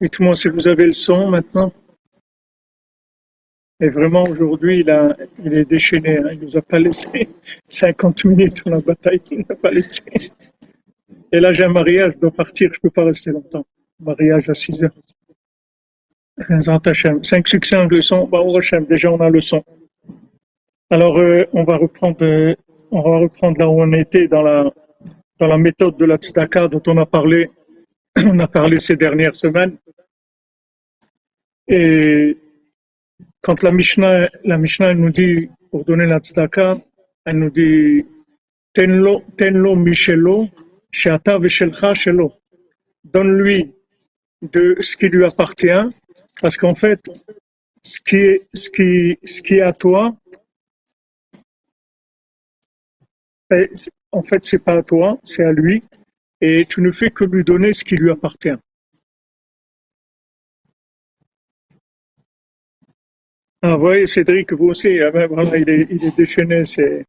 Dites-moi si vous avez le son maintenant. Et vraiment, aujourd'hui, il, il est déchaîné. Hein. Il nous a pas laissé 50 minutes dans la bataille. Il nous a pas laissé. Et là, j'ai un mariage, je dois partir, je peux pas rester longtemps. Mariage à 6 heures. Cinq succès en leçon. Bah, déjà, on a le son. Alors, euh, on va reprendre, euh, on va reprendre là où on était dans la, dans la méthode de la tzedaka dont on a parlé, on a parlé ces dernières semaines. Et quand la Mishnah, la Mishnah nous dit, pour donner la tzedaka, elle nous dit, tenlo, tenlo michelo, sheata veshelcha shelo. Donne-lui de ce qui lui appartient, parce qu'en fait, ce qui est, ce qui, ce qui est à toi, eh, en fait, c'est pas à toi, c'est à lui, et tu ne fais que lui donner ce qui lui appartient. Ah, vous voyez, Cédric, vous aussi, ben, voilà, il, est, il est déchaîné. C'est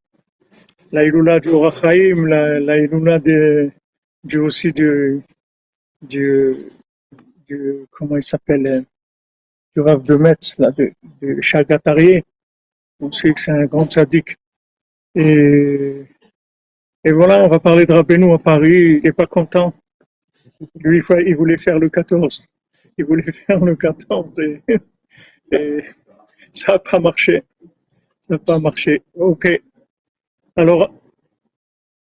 la Iloula du Rachaim, la, la Iloula du, aussi du, comment il s'appelle, euh, du Rav de Metz, de, de Chagatarié. On sait que c'est un grand sadique. Et, et voilà, on va parler de Rabbeinu à Paris. Il n'est pas content. Lui, il voulait faire le 14. Il voulait faire le 14. et ça n'a pas marché. Ça n'a pas marché. Ok. Alors,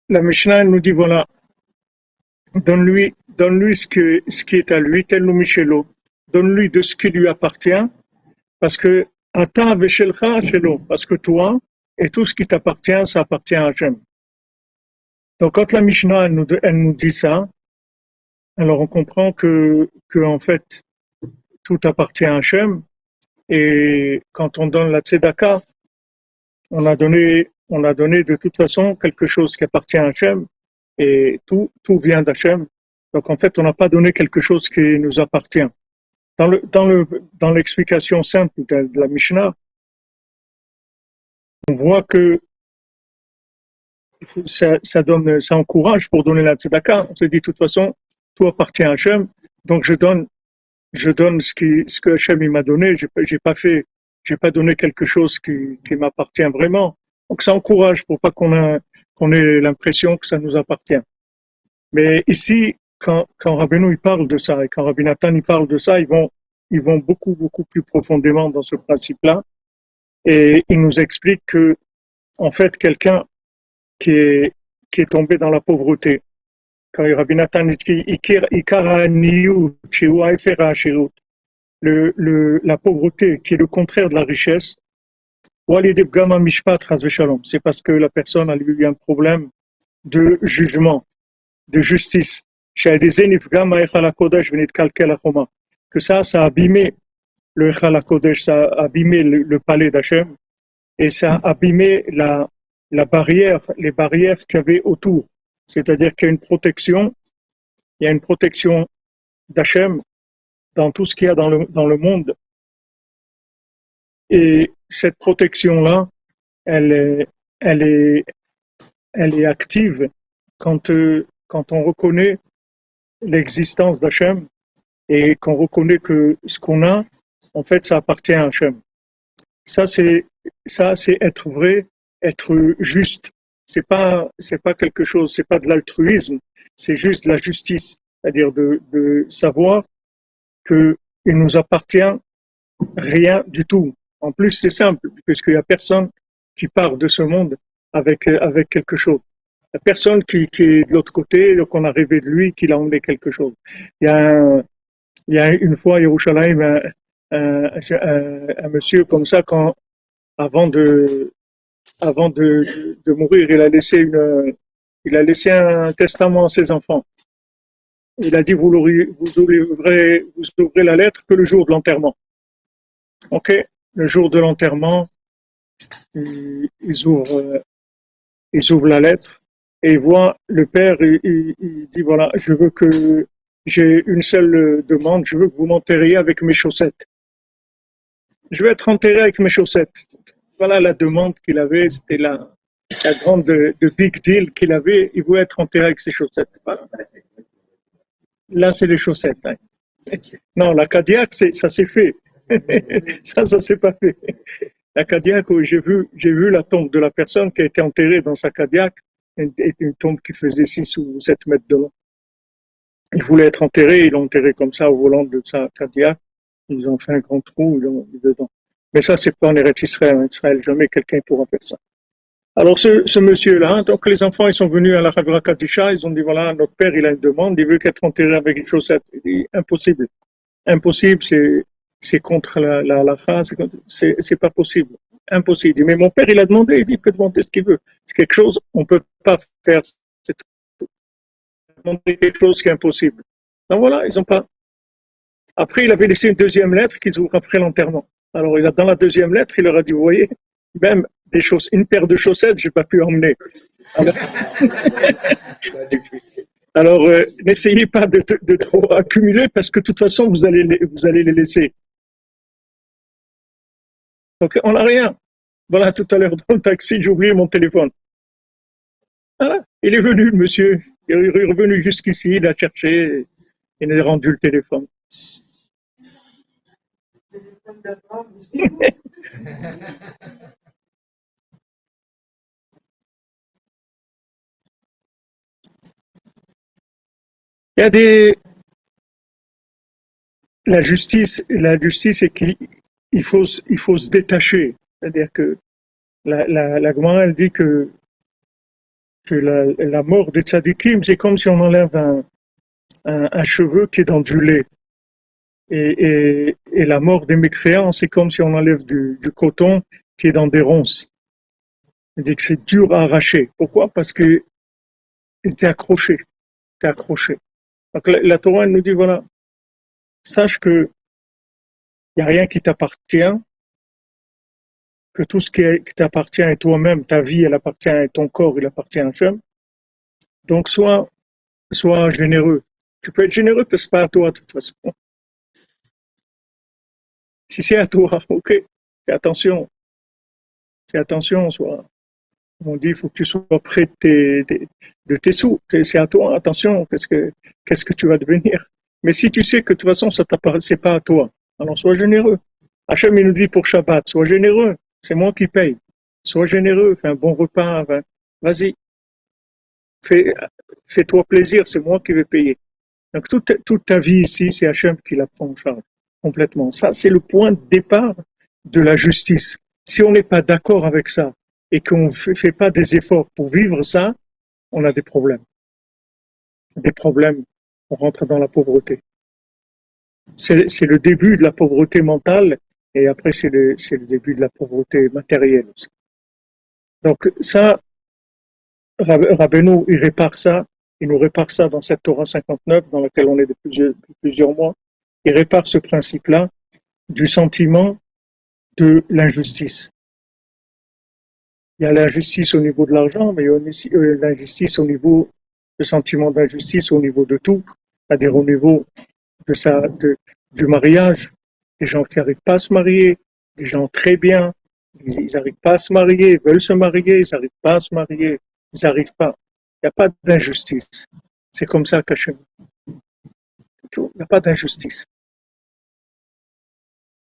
la Mishnah nous dit voilà, donne-lui donne-lui ce, qui est à lui, tel Michelo. Donne-lui de ce qui lui appartient, parce que parce que toi et tout ce qui t'appartient, ça appartient à Hachem. Donc quand la Mishnah nous, dit ça, alors on comprend que, en fait tout appartient à Hachem et quand on donne la tzedaka, on a donné, on a donné de toute façon quelque chose qui appartient à Hachem et tout, tout vient d'Hachem. Donc en fait, on n'a pas donné quelque chose qui nous appartient. Dans le, dans le, dans l'explication simple de, la Mishnah, on voit que ça, encourage pour donner la tzedaka. On se dit de toute façon, tout appartient à Hachem, donc je donne ce, qui, que Hachem m'a donné. J'ai j'ai pas donné quelque chose qui, m'appartient vraiment. Donc ça encourage pour pas qu'on ait l'impression que ça nous appartient. Mais ici, quand, quand Rabbeinu il parle de ça et quand Rabbi Nathan il parle de ça, ils vont, ils vont beaucoup, beaucoup plus profondément dans ce principe-là. Et il nous explique que, en fait, quelqu'un qui est, qui est tombé dans la pauvreté, quand Rabbi Nathan dit le, le, la pauvreté qui est le contraire de la richesse, c'est parce que la personne a eu un problème de jugement, de justice. Que ça, ça a abîmé le Kodesh, ça a abîmé le, le palais d'Hachem et ça a abîmé la, la barrière, les barrières qu'il y avait autour. C'est-à-dire qu'il y a une protection, il y a une protection d'Hachem dans tout ce qu'il y a dans le, dans le monde. Et cette protection-là, elle est, elle est, elle est active quand, quand on reconnaît l'existence d'Hachem et qu'on reconnaît que ce qu'on a, en fait, ça appartient à Hachem. Ça, c'est, ça, c'est être vrai, être juste c'est pas c'est pas quelque chose, c'est pas de l'altruisme, c'est juste de la justice, c'est-à-dire de, de savoir que il nous appartient rien du tout. En plus, c'est simple, puisqu'il y a personne qui part de ce monde avec avec quelque chose. Il y a personne qui, est de l'autre côté, donc on a rêvé de lui, qu'il a emmené quelque chose. Il y a, une fois à Yerushalayim un, monsieur comme ça, quand, avant de, mourir, il a laissé une, il a laissé un testament à ses enfants. Il a dit vous, vous ouvrez, vous ouvrez la lettre que le jour de l'enterrement. Ok, le jour de l'enterrement, ils ouvrent, ils ouvrent la lettre et ils voient le père. Il, il, dit voilà, je veux que j'ai une seule demande, je veux que vous m'enterriez avec mes chaussettes. Je veux être enterré avec mes chaussettes. Voilà la demande qu'il avait, c'était la, la grande de, big deal qu'il avait, il voulait être enterré avec ses chaussettes. Là, c'est les chaussettes. Hein. Non, la Cadillac, ça s'est fait. ça, ça s'est pas fait. La Cadillac, j'ai vu, j'ai vu la tombe de la personne qui a été enterrée dans sa Cadillac, était une tombe qui faisait 6 ou 7 mètres de long. Il voulait être enterré, ils l'ont enterré comme ça au volant de sa Cadillac. Ils ont fait un grand trou dedans. Mais ça, c'est pas en Eretz Israël. En Israël, jamais quelqu'un pourra faire ça. Alors, ce, monsieur-là, donc les enfants, ils sont venus à la Chagra Kadisha, ils ont dit, voilà, notre père, il a une demande, il veut qu'être enterré avec une chaussette. Il dit, impossible. Impossible, c'est, contre la, la, fin, c'est pas possible. Impossible. Mais mon père, il a demandé, il dit, il peut demander ce qu'il veut. C'est quelque chose, on peut pas faire. C'est demander quelque chose qui est impossible. Donc voilà, ils ont pas. Après, il avait laissé une deuxième lettre qu'ils ouvrent après l'enterrement. Alors, il a, dans la deuxième lettre, il leur a dit, vous voyez, même des choses, une paire de chaussettes, j'ai pas pu emmener. Alors, euh, n'essayez pas de, de, trop accumuler parce que de toute façon, vous allez, vous allez les laisser. Donc, on n'a rien. Voilà, tout à l'heure dans le taxi, j'ai oublié mon téléphone. Voilà. Il est venu, monsieur. Il est revenu jusqu'ici, il a cherché, il a rendu le téléphone. Il y a des. La justice, la justice, c'est qu'il faut, il faut se détacher. C'est-à-dire que la, la, la elle dit que, que la, la mort des tzadikim, c'est comme si on enlève un, un, cheveu qui est dans du lait. Et, et, la mort des mécréants, c'est comme si on enlève du, du, coton qui est dans des ronces. Elle dit que c'est dur à arracher. Pourquoi? Parce que il était accroché. était accroché. Donc la, Torah nous dit voilà, sache que il n'y a rien qui t'appartient, que tout ce qui, t'appartient est toi-même, ta vie, elle appartient à ton corps, il appartient à Hachem. Donc sois, sois généreux. Tu peux être généreux parce que c'est pas à toi de toute façon. Si c'est à toi, ok, fais attention. Fais attention, sois, on dit, il faut que tu sois près de tes, sous. C'est à toi, attention, qu'est-ce que, qu'est-ce que tu vas devenir. Mais si tu sais que de toute façon, ça t'appartient pas à toi, alors sois généreux. Hachem, il nous dit pour Shabbat, sois généreux. C'est moi qui paye. Sois généreux, fais un bon repas. Vas-y. Fais, fais-toi plaisir, c'est moi qui vais payer. Donc toute, toute ta vie ici, c'est Hachem qui la prend en charge complètement. Ça, c'est le point de départ de la justice. Si on n'est pas d'accord avec ça, et qu'on ne fait pas des efforts pour vivre ça, on a des problèmes. Des problèmes, on rentre dans la pauvreté. C'est le début de la pauvreté mentale et après c'est le, début de la pauvreté matérielle aussi. Donc ça, Rabbeinu, il répare ça, il nous répare ça dans cette Torah 59 dans laquelle on est depuis plusieurs, mois. Il répare ce principe-là du sentiment de l'injustice. Il y a l'injustice au niveau de l'argent, mais il y a euh, l'injustice au niveau, le sentiment d'injustice au niveau de tout, c'est-à-dire au niveau de du mariage, des gens qui n'arrivent pas à se marier, des gens très bien, ils n'arrivent pas à se marier, ils veulent se marier, ils n'arrivent pas à se marier, ils n'arrivent pas. Il n'y a pas d'injustice. C'est comme ça qu'Hachem. Il n'y a pas d'injustice.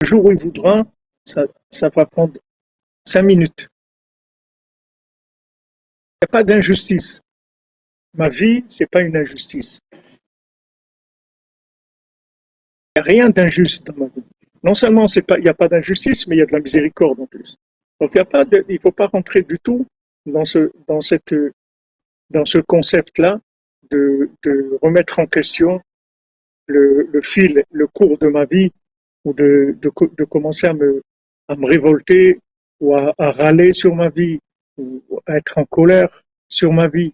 Le jour où il voudra, ça, ça va prendre cinq minutes. Il n'y a pas d'injustice. Ma vie, c'est pas une injustice. A rien d'injuste dans ma vie. Non seulement il n'y a pas d'injustice, mais il y a de la miséricorde en plus. Donc il ne faut pas rentrer du tout dans ce, concept-là de, remettre en question le, fil, le cours de ma vie, ou de, commencer à me, à révolter ou à, à râler sur ma vie ou être en colère sur ma vie.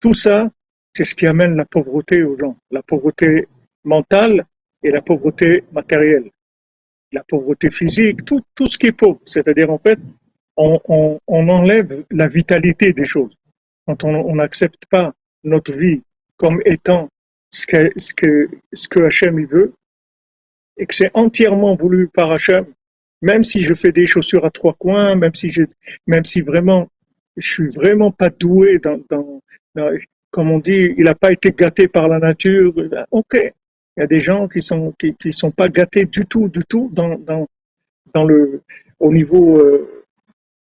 Tout ça, c'est ce qui amène la pauvreté aux gens, la pauvreté mentale et la pauvreté matérielle, la pauvreté physique, tout, tout ce qui est pauvre. C'est-à-dire, en fait, on, on, on, enlève la vitalité des choses. Quand on n'accepte pas notre vie comme étant ce que, ce que, ce que Hachem il veut, et que c'est entièrement voulu par Hachem, même si je fais des chaussures à trois coins, même si je, même si vraiment, je suis vraiment pas doué dans, dans, comme on dit, il n'a pas été gâté par la nature. Ok, il y a des gens qui sont qui, sont pas gâtés du tout, du tout dans dans dans le au niveau euh,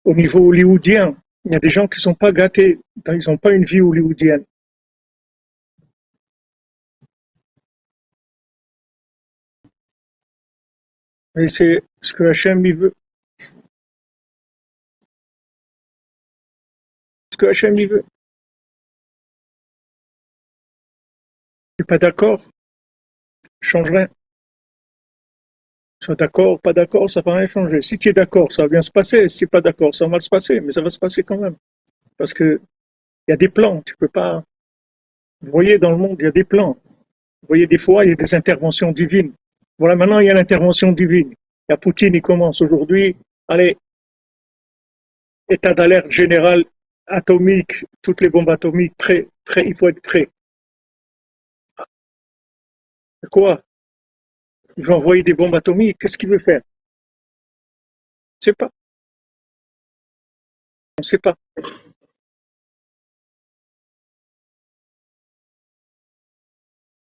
au niveau hollywoodien. Il y a des gens qui sont pas gâtés, ils n'ont pas une vie hollywoodienne. Et c'est ce que Hachem il veut. Ce que Hachem il veut. Tu n'es pas d'accord Change rien. Sois d'accord, pas d'accord, ça va rien changer. Si tu es d'accord, ça va bien se passer. Si tu pas d'accord, ça va mal se passer, mais ça va se passer quand même. Parce que il y a des plans, tu peux pas. Vous voyez, dans le monde, il y a des plans. Vous voyez, des fois, il y a des interventions divines. Voilà, maintenant, il y a l'intervention divine. Il y a Poutine, il commence aujourd'hui. Allez, état d'alerte général atomique, toutes les bombes atomiques, prêt, prêt, il faut être prêt. Quoi? Il veut envoyer des bombes atomiques, qu'est-ce qu'il veut faire? On ne sait pas. On ne sait pas.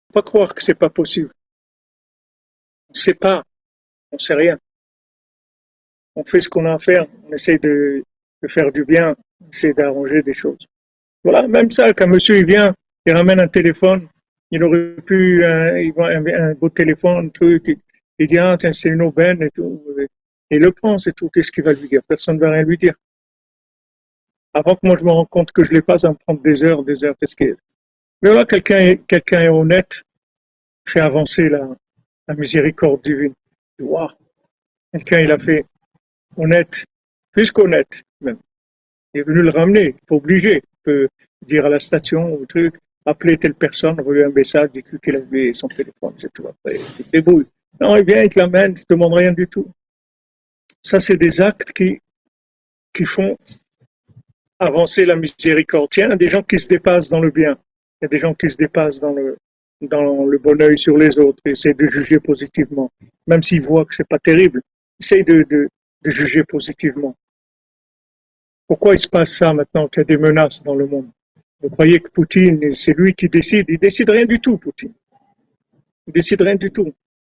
Faut pas croire que c'est pas possible. On ne sait pas, on ne sait rien. On fait ce qu'on a à faire, on essaie de, faire du bien, on essaie d'arranger des choses. Voilà, même ça, quand monsieur il vient, il ramène un téléphone, il aurait pu, euh, un, beau téléphone, un truc, il, dit, ah, tiens, c'est une aubaine et tout. Et il le prend, c'est tout. Qu'est-ce qu'il va lui dire? Personne ne va rien lui dire. Avant que moi je me rende compte que je l'ai pas, ça me prend des heures, des heures. Qu'est-ce qu'il Mais voilà, quelqu'un est, honnête, fait avancer la, la miséricorde divine. Waouh Quelqu'un, il a fait honnête, plus qu'honnête même. Il est venu le ramener, pas obligé. Il peut dire à la station ou truc, appeler telle personne, envoyer un message, dire qu'il a vu son téléphone, c'est tout. Après, il se débrouille. Non, il vient, il te l'amène, il ne demande rien du tout. Ça, c'est des actes qui, qui font avancer la miséricorde. Il y a des gens qui se dépassent dans le bien. Il y a des gens qui se dépassent dans le, dans le bon oeil sur les autres, essaie de juger positivement, même s'il voit que c'est pas terrible, essaie de, de, de, juger positivement. Pourquoi il se passe ça maintenant qu'il y a des menaces dans le monde? Vous croyez que Poutine, c'est lui qui décide? Il décide rien du tout, Poutine. Il décide rien du tout.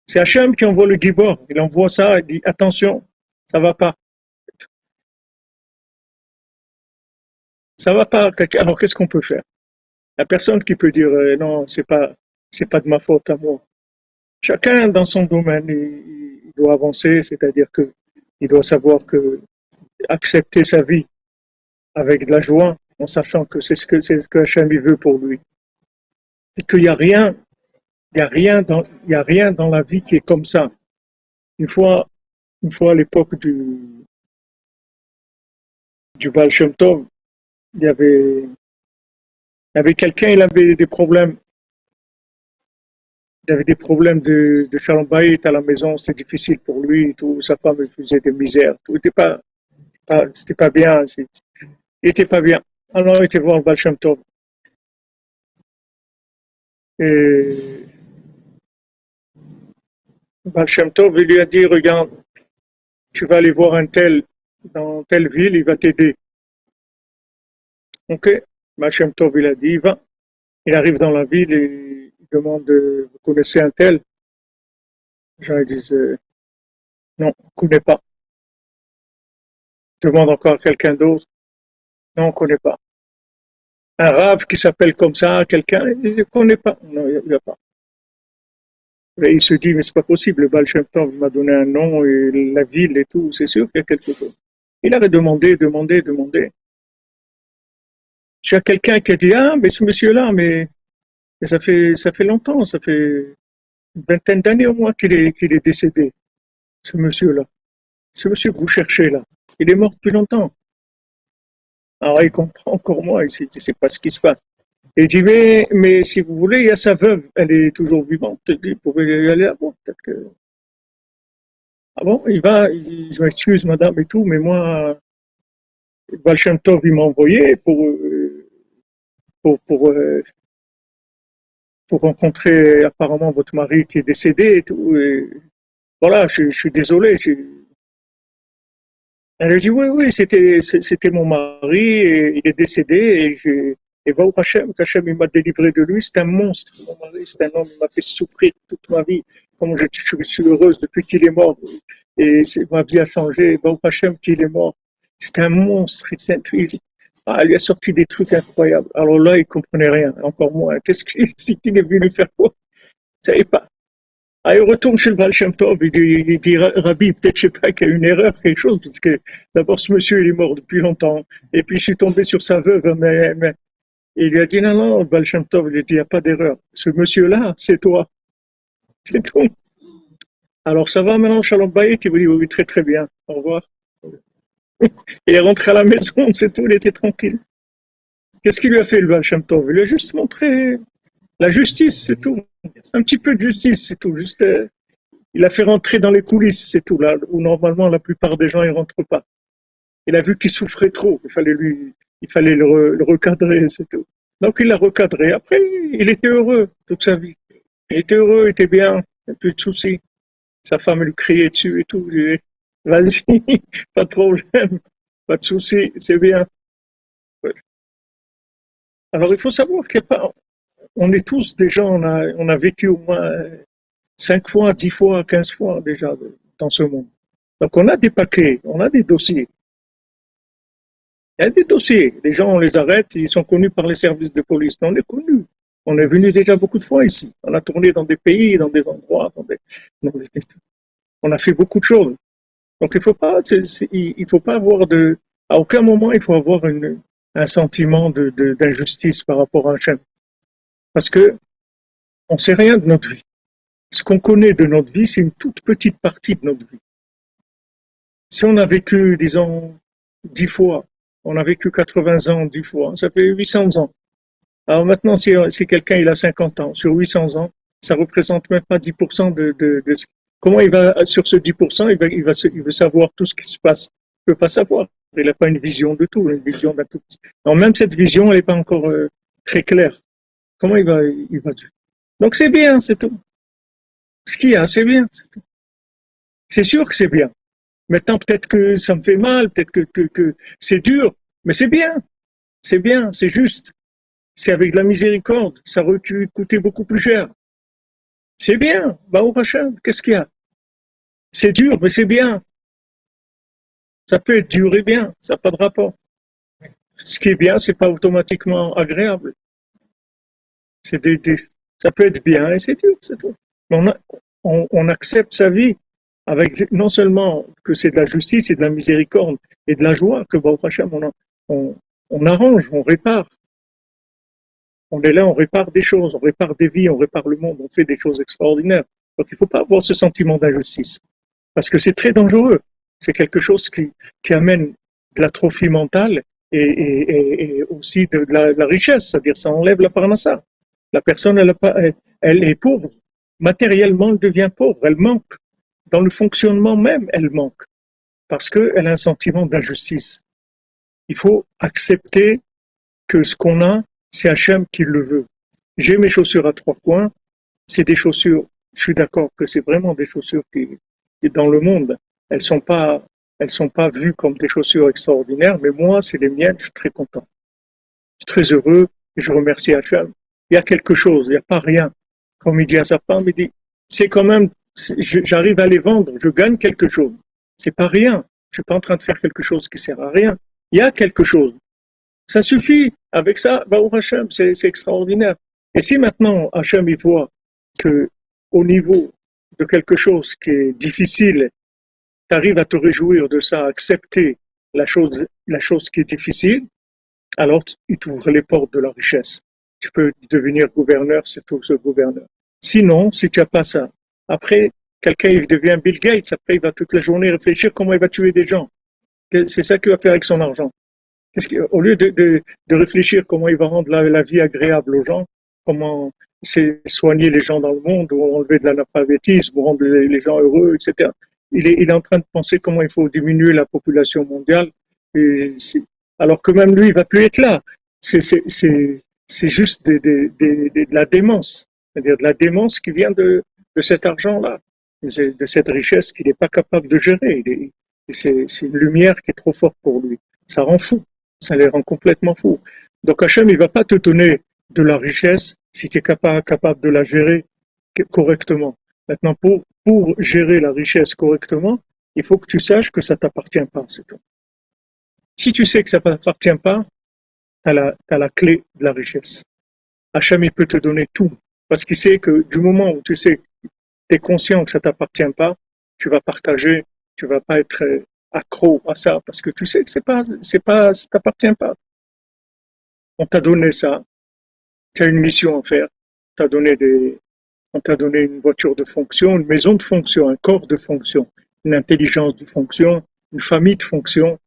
C'est Hachem qui envoie le Gibor. Il envoie ça, il dit attention, ça va pas. Ça va pas. Alors qu'est-ce qu'on peut faire? La personne qui peut dire euh, non, c'est pas pas de ma faute à moi. Chacun dans son domaine, il, doit avancer, c'est-à-dire que il doit savoir que accepter sa vie avec de la joie, en sachant que c'est ce que c'est veut pour lui, et qu'il n'y a rien, il a rien dans, il y a rien dans la vie qui est comme ça. Une fois, une fois à l'époque du du Baal il y avait, il y avait quelqu'un, il avait des problèmes il avait des problèmes de, de à la maison, c'était difficile pour lui, tout, sa femme faisait des misères, tout n'était pas, pas bien, il était pas bien. Alors il était voir Baal Shem Tov. Et Baal Tov, il lui a dit, regarde, tu vas aller voir un tel dans telle ville, il va t'aider. Ok, Baal Tov, il a dit, il va. Il arrive dans la ville et demande, vous connaissez un tel? Les gens disent, euh, non, on ne connaît pas. Demande encore à quelqu'un d'autre. Non, on ne connaît pas. Un rave qui s'appelle comme ça, quelqu'un, il ne connaît pas. Non, il n'y a, pas. Il se dit, mais c'est pas possible, le Baal m'a donné un nom et la ville et tout, c'est sûr qu'il y a quelque chose. Il avait demandé, demandé, demandé. Tu as quelqu'un qui a dit, ah, mais ce monsieur-là, mais et ça fait, ça fait longtemps, ça fait une vingtaine d'années au moins qu'il est, qu'il est décédé, ce monsieur-là. Ce monsieur que vous cherchez là. Il est mort depuis longtemps. Alors il comprend encore moi, il ne sait pas ce qui se passe. Et dit, mais, mais si vous voulez, il y a sa veuve, elle est toujours vivante, vous pouvez y aller à. Ah bon, il va, il dit, je m'excuse madame et tout, mais moi, Balchantov, il m'a envoyé pour, euh, pour, euh, pour rencontrer apparemment votre mari qui est décédé et tout. voilà, je, je, suis désolé. Elle a dit oui, oui, c'était, c'était mon mari, et il est décédé et je, et Baruch Hashem, Hashem, il m'a délivré de lui. C'est un monstre, mon mari, c'est un homme, il m'a fait souffrir toute ma vie. Comme je, suis heureuse depuis qu'il est mort. Et ma vie a changé. Baruch Hashem, qu'il est mort. C'est un monstre. Il, ah, il lui a sorti des trucs incroyables. Alors là, il comprenait rien, encore moins. Qu'est-ce qu'il est venu faire quoi Il savait pas. Ah, il retourne chez le Baal Shem Tov, il dit, il dit Rabbi, peut-être je sais pas qu'il y a une erreur, quelque chose, parce que d'abord ce monsieur il est mort depuis longtemps, et puis je suis tombé sur sa veuve, mais, mais il lui a dit non, non, le Baal Shem Tov, il lui a dit, il n'y a pas d'erreur. Ce monsieur-là, c'est toi. C'est tout. Alors ça va maintenant, Shalom Bayit Il vous dit, oui, très très bien, au revoir. il est rentré à la maison, c'est tout, il était tranquille. Qu'est-ce qu'il lui a fait, le Baal Shem Tov Il lui a juste montré la justice, c'est tout. Un petit peu de justice, c'est tout. Juste, euh, il a fait rentrer dans les coulisses, c'est tout. Là où normalement la plupart des gens ils rentrent pas. Il a vu qu'il souffrait trop. Il fallait lui, il fallait le, recadrer, c'est tout. Donc il l'a recadré. Après, il était heureux toute sa vie. Il était heureux, il était bien, il plus de soucis. Sa femme lui criait dessus et tout. Vas-y, pas de problème, pas de soucis, c'est bien. Alors il faut savoir qu'il n'y a pas, on est tous déjà, on a, on a vécu au moins cinq fois, dix fois, quinze fois déjà dans ce monde. Donc on a des paquets, on a des dossiers. Il y a des dossiers. Les gens, on les arrête, ils sont connus par les services de police. On est connus. On est venu déjà beaucoup de fois ici. On a tourné dans des pays, dans des endroits, dans des, on a fait beaucoup de choses. Donc il faut faut pas avoir de, à aucun moment il faut avoir un sentiment d'injustice de, par rapport à un chien. Parce que on sait rien de notre vie. Ce qu'on connaît de notre vie, c'est une toute petite partie de notre vie. Si on a vécu, disons, dix fois, on a vécu 80 ans dix fois, ça fait 800 ans. Alors maintenant, si, quelqu'un il a 50 ans, sur 800 ans, ça représente même pas 10% de, de, de, comment il va, sur ce 10%, il il va, veut savoir tout ce qui se passe. Il peut pas savoir. Il n'a pas une vision de tout, une vision d'un tout. Non, même cette vision, elle n'est pas encore euh, très claire. Comment il va, il va Donc c'est bien, c'est tout. Ce qu'il y a, c'est bien, c'est tout. C'est sûr que c'est bien. Maintenant, peut-être que ça me fait mal, peut-être que, que, c'est dur, mais c'est bien. C'est bien, c'est juste. C'est avec de la miséricorde. Ça aurait coûter beaucoup plus cher. C'est bien. Bah, au prochain, qu'est-ce qu'il y a? C'est dur, mais c'est bien. Ça peut être dur et bien, ça n'a pas de rapport. Ce qui est bien, c'est pas automatiquement agréable. Ça peut être bien et c'est dur, c'est tout. On, on, accepte sa vie avec non seulement que c'est de la justice et de la miséricorde et de la joie que on, on, on arrange, on répare. On est là, on répare des choses, on répare des vies, on répare le monde, on fait des choses extraordinaires. Donc il ne faut pas avoir ce sentiment d'injustice, parce que c'est très dangereux. C'est quelque chose qui, amène de l'atrophie mentale et, aussi de, la, de la richesse, c'est-à-dire ça enlève la parnassa. La personne, elle, elle est pauvre. Matériellement, elle devient pauvre. Elle manque. Dans le fonctionnement même, elle manque. Parce qu'elle a un sentiment d'injustice. Il faut accepter que ce qu'on a, c'est Hachem qui le veut. J'ai mes chaussures à trois coins. C'est des chaussures, je suis d'accord que c'est vraiment des chaussures qui, dans le monde, elles sont pas, elles sont pas vues comme des chaussures extraordinaires, mais moi, c'est les miennes, je suis très content. Je suis très heureux et je remercie Hachem il y a quelque chose, il n'y a pas rien. Comme il dit à sa femme, il dit, c'est quand même, j'arrive à les vendre, je gagne quelque chose. C'est pas rien. Je suis pas en train de faire quelque chose qui sert à rien. Il y a quelque chose. Ça suffit. Avec ça, bah, Hachem, c'est extraordinaire. Et si maintenant Hachem il voit que au niveau de quelque chose qui est difficile, tu arrives à te réjouir de ça, à accepter la chose, la chose qui est difficile, alors il t'ouvre les portes de la richesse tu peux devenir gouverneur, c'est tout ce gouverneur. Sinon, si tu n'as pas ça, après, quelqu'un il devient Bill Gates, après il va toute la journée réfléchir comment il va tuer des gens. C'est ça qu'il va faire avec son argent. au lieu de, de, de, réfléchir comment il va rendre la, vie agréable aux gens, comment c'est soigner les gens dans le monde, ou enlever de l'analphabétisme, ou rendre les, gens heureux, etc. Il est, il est en train de penser comment il faut diminuer la population mondiale, alors que même lui, il va plus être là. C'est c'est juste de, de, de, de, la démence. c'est-à-dire de la démence qui vient de, de cet argent-là, de cette richesse qu'il n'est pas capable de gérer. C'est une lumière qui est trop forte pour lui. Ça rend fou, ça les rend complètement fous. Donc Hachem, il va pas te donner de la richesse si tu es capable, capable de la gérer correctement. Maintenant, pour, pour gérer la richesse correctement, il faut que tu saches que ça t'appartient pas, c'est tout. Si tu sais que ça t'appartient pas, tu as la, as la clé de la richesse. Hachem, peut te donner tout. Parce qu'il sait que du moment où tu sais, tu es conscient que ça t'appartient pas, tu vas partager, tu vas pas être accro à ça parce que tu sais que c'est pas, c'est pas, ça t'appartient pas. On t'a donné ça. Tu as une mission à faire. T'as donné des, on t'a donné une voiture de fonction, une maison de fonction, un corps de fonction, une intelligence de fonction, une famille de fonction.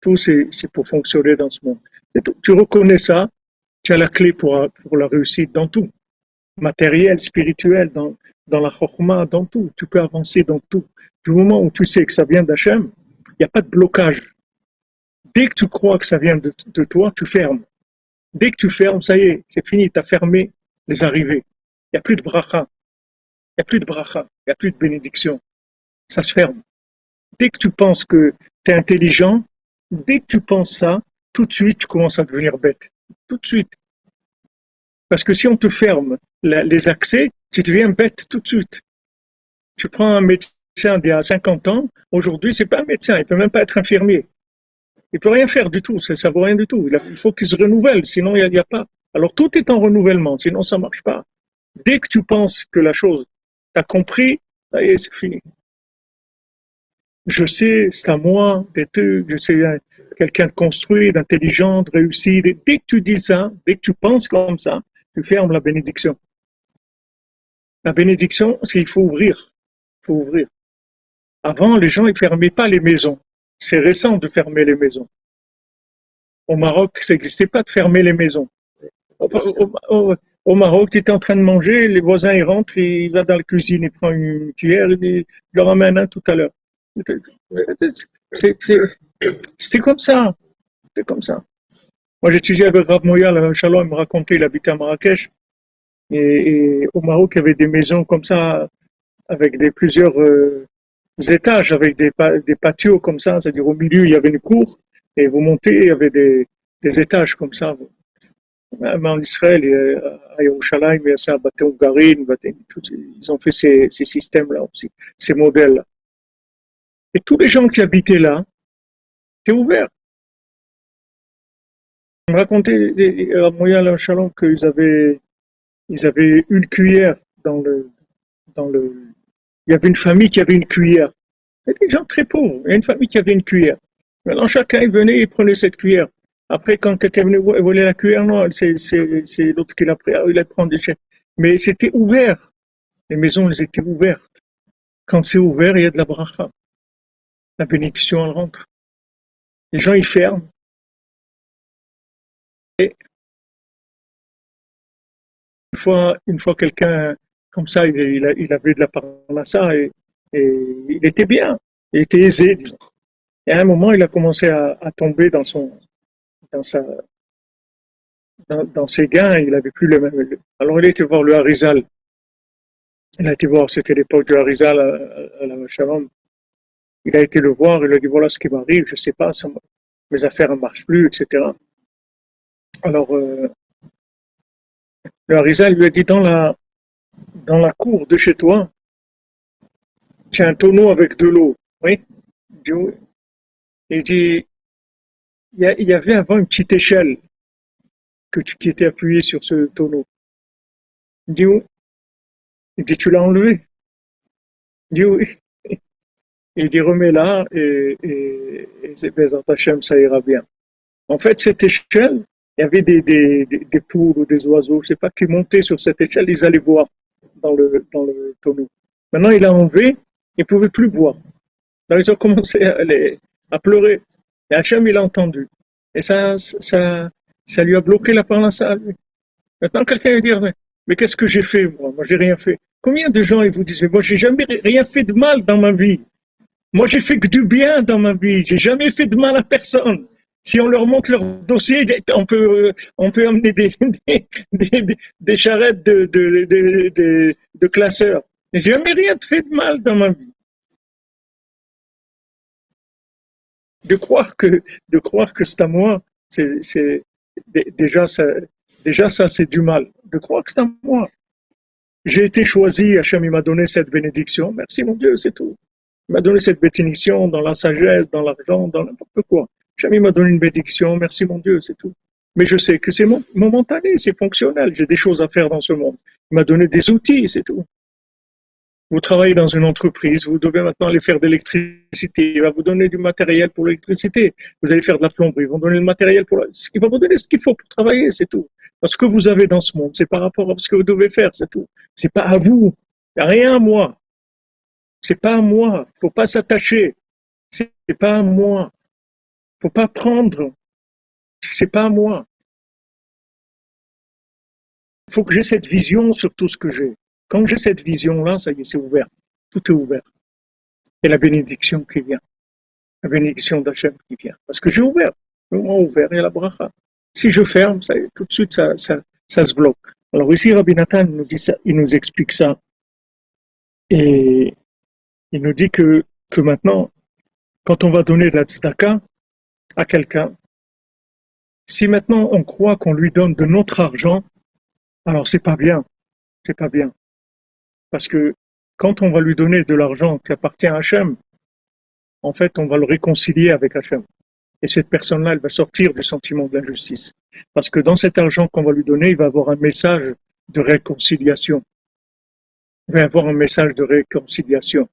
Tout, c'est, pour fonctionner dans ce monde. Tu reconnais ça, tu as la clé pour, pour la réussite dans tout matériel, spirituel, dans, dans la chorma, dans tout. Tu peux avancer dans tout. Du moment où tu sais que ça vient d'Hachem, il n'y a pas de blocage. Dès que tu crois que ça vient de, de, toi, tu fermes. Dès que tu fermes, ça y est, c'est fini, tu as fermé les arrivées. Il n'y a plus de bracha. Il n'y a plus de bracha. Il n'y a plus de bénédiction. Ça se ferme. Dès que tu penses que tu es intelligent, dès que tu penses ça, tout de suite, tu commences à devenir bête. Tout de suite. Parce que si on te ferme les accès, tu deviens bête tout de suite. Tu prends un médecin d'il y a 50 ans, aujourd'hui, c'est pas un médecin, il peut même pas être infirmier. Il peut rien faire du tout, ça, ne vaut rien du tout. Il, faut qu'il se renouvelle, sinon il n'y a, pas. Alors tout est en renouvellement, sinon ça marche pas. Dès que tu penses que la chose, tu as compris, ça y est, c'est fini. Je sais, c'est à moi d'être, je sais, quelqu'un de construit, d'intelligent, de réussi. Dès que tu dis ça, dès que tu penses comme ça, tu fermes la bénédiction. La bénédiction, c'est qu'il faut ouvrir. Il faut ouvrir. Avant, les gens ne fermaient pas les maisons. C'est récent de fermer les maisons. Au Maroc, ça n'existait pas de fermer les maisons. Au, Maroc, tu es en train de manger, les voisins ils rentrent, il va dans la cuisine, il prend une cuillère, il, leur ramène un tout à l'heure. C'était comme ça. C'était comme ça. Moi, j'étudiais avec Rav Moyal, Shalom, il me racontait, il habitait à Marrakech. Et, au Maroc, il y avait des maisons comme ça, avec des plusieurs euh, étages, avec des, des patios comme ça. C'est-à-dire, au milieu, il y avait une cour, et vous montez, il y avait des, des étages comme ça. Même en Israël, à Yerushalayim, il y a ça, ils ont fait ces, ces systèmes-là aussi, ces modèles-là. Et tous les gens qui habitaient là, étaient ouverts. On me racontait à Moya Shalom qu'ils avaient, ils avaient une cuillère dans le, dans le. Il y avait une famille qui avait une cuillère. Il y des gens très pauvres. Il y a une famille qui avait une cuillère. Maintenant, chacun venait et prenait cette cuillère. Après, quand quelqu'un venait voler la cuillère, non, c'est l'autre qui l'a pris. Ah, il la prend des Mais c'était ouvert. Les maisons, elles étaient ouvertes. Quand c'est ouvert, il y a de la bracha. La bénédiction, rentre. Les gens, ils ferment. Et une fois, quelqu'un comme ça, il, avait de la parnassa et, et il était bien, il était aisé, disons. Et à un moment, il a commencé à, à tomber dans son, dans sa, dans, ses gains, il avait plus le même. Alors il été voir le Harizal. Il a été voir, c'était l'époque du Harizal à, à, la Shalom. Il a été le voir, il a dit voilà ce qui m'arrive, je sais pas, mes affaires ne marchent plus, etc. Alors, euh, le Harizal lui a dit dans la, dans la cour de chez toi, tu as un tonneau avec de l'eau. Oui. Il dit, il y avait avant une petite échelle que tu, qui était appuyée sur ce tonneau. Il dit, il dit, tu l'as enlevé? Il dit, oui. Il dit, remets-la et, et, et ça ira bien. En fait, cette échelle, il y avait des, des, poules ou des oiseaux, je sais pas, qui montaient sur cette échelle, ils allaient boire dans le, dans le tonneau. Maintenant, il a enlevé, ils ne pouvaient plus boire. Donc, ils ont commencé à, pleurer. Et Hachem, il a entendu. Et ça, ça, ça lui a bloqué la parole à Maintenant, quelqu'un va dire, mais, qu'est-ce que j'ai fait, moi? Moi, j'ai rien fait. Combien de gens, ils vous disent, moi, j'ai jamais rien fait de mal dans ma vie? Moi, j'ai fait que du bien dans ma vie. J'ai jamais fait de mal à personne. Si on leur montre leur dossier, on peut, on peut amener des, des, charrettes de, de, de, de, classeurs. J'ai jamais rien fait de mal dans ma vie. De croire que, de croire que c'est à moi, c'est, déjà ça, déjà ça c'est du mal. De croire que c'est à moi. J'ai été choisi, Hachem m'a donné cette bénédiction. Merci mon Dieu, c'est tout. Il m'a donné cette bénédiction dans la sagesse, dans l'argent, dans n'importe quoi. Jamais m'a donné une bénédiction, merci mon Dieu, c'est tout. Mais je sais que c'est momentané, c'est fonctionnel, j'ai des choses à faire dans ce monde. Il m'a donné des outils, c'est tout. Vous travaillez dans une entreprise, vous devez maintenant aller faire de l'électricité, il va vous donner du matériel pour l'électricité. Vous allez faire de la plomberie, il va vous donner le matériel pour la... Il va vous donner ce qu'il faut pour travailler, c'est tout. Parce que vous avez dans ce monde, c'est par rapport à ce que vous devez faire, c'est tout. C'est pas à vous. Il n'y a rien à moi. C'est pas à moi. Faut pas s'attacher. C'est pas à moi. Faut pas prendre. C'est pas à moi. Faut que j'ai cette vision sur tout ce que j'ai. Quand j'ai cette vision-là, ça y est, c'est ouvert. Tout est ouvert. Et la bénédiction qui vient. La bénédiction d'Hachem qui vient. Parce que j'ai ouvert. Le moment ouvert, il y a la bracha. Si je ferme, tout de suite, ça, se bloque. Alors ici, Rabbi Nathan nous nous explique ça. Et il nous dit que, que maintenant, quand on va donner de la tzedaka à quelqu'un, si maintenant on croit qu'on lui donne de notre argent, alors c'est pas bien. C'est pas bien. Parce que quand on va lui donner de l'argent qui appartient à Hachem, en fait, on va le réconcilier avec Hachem. Et cette personne-là, elle va sortir du sentiment de l'injustice. Parce que dans cet argent qu'on va lui donner, il va avoir un message de réconciliation. Il va avoir un message de réconciliation.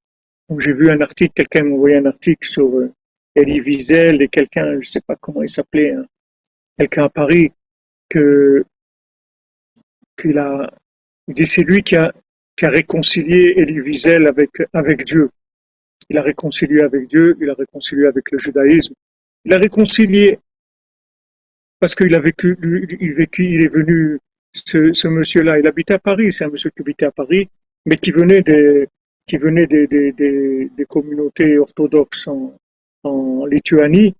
J'ai vu un article, quelqu'un m'a envoyé un article sur euh, Elie Wiesel et quelqu'un, je ne sais pas comment il s'appelait, hein, quelqu'un à Paris, que qu'il a, il dit c'est lui qui a, qui a réconcilié Elie Wiesel avec, avec Dieu. Il a réconcilié avec Dieu, il a réconcilié avec le judaïsme, il a réconcilié parce qu'il a vécu, il, vécu, il est venu, ce, ce monsieur-là, il habitait à Paris, c'est un monsieur qui habitait à Paris, mais qui venait des, qui venait des, communautés orthodoxes en, Lituanie.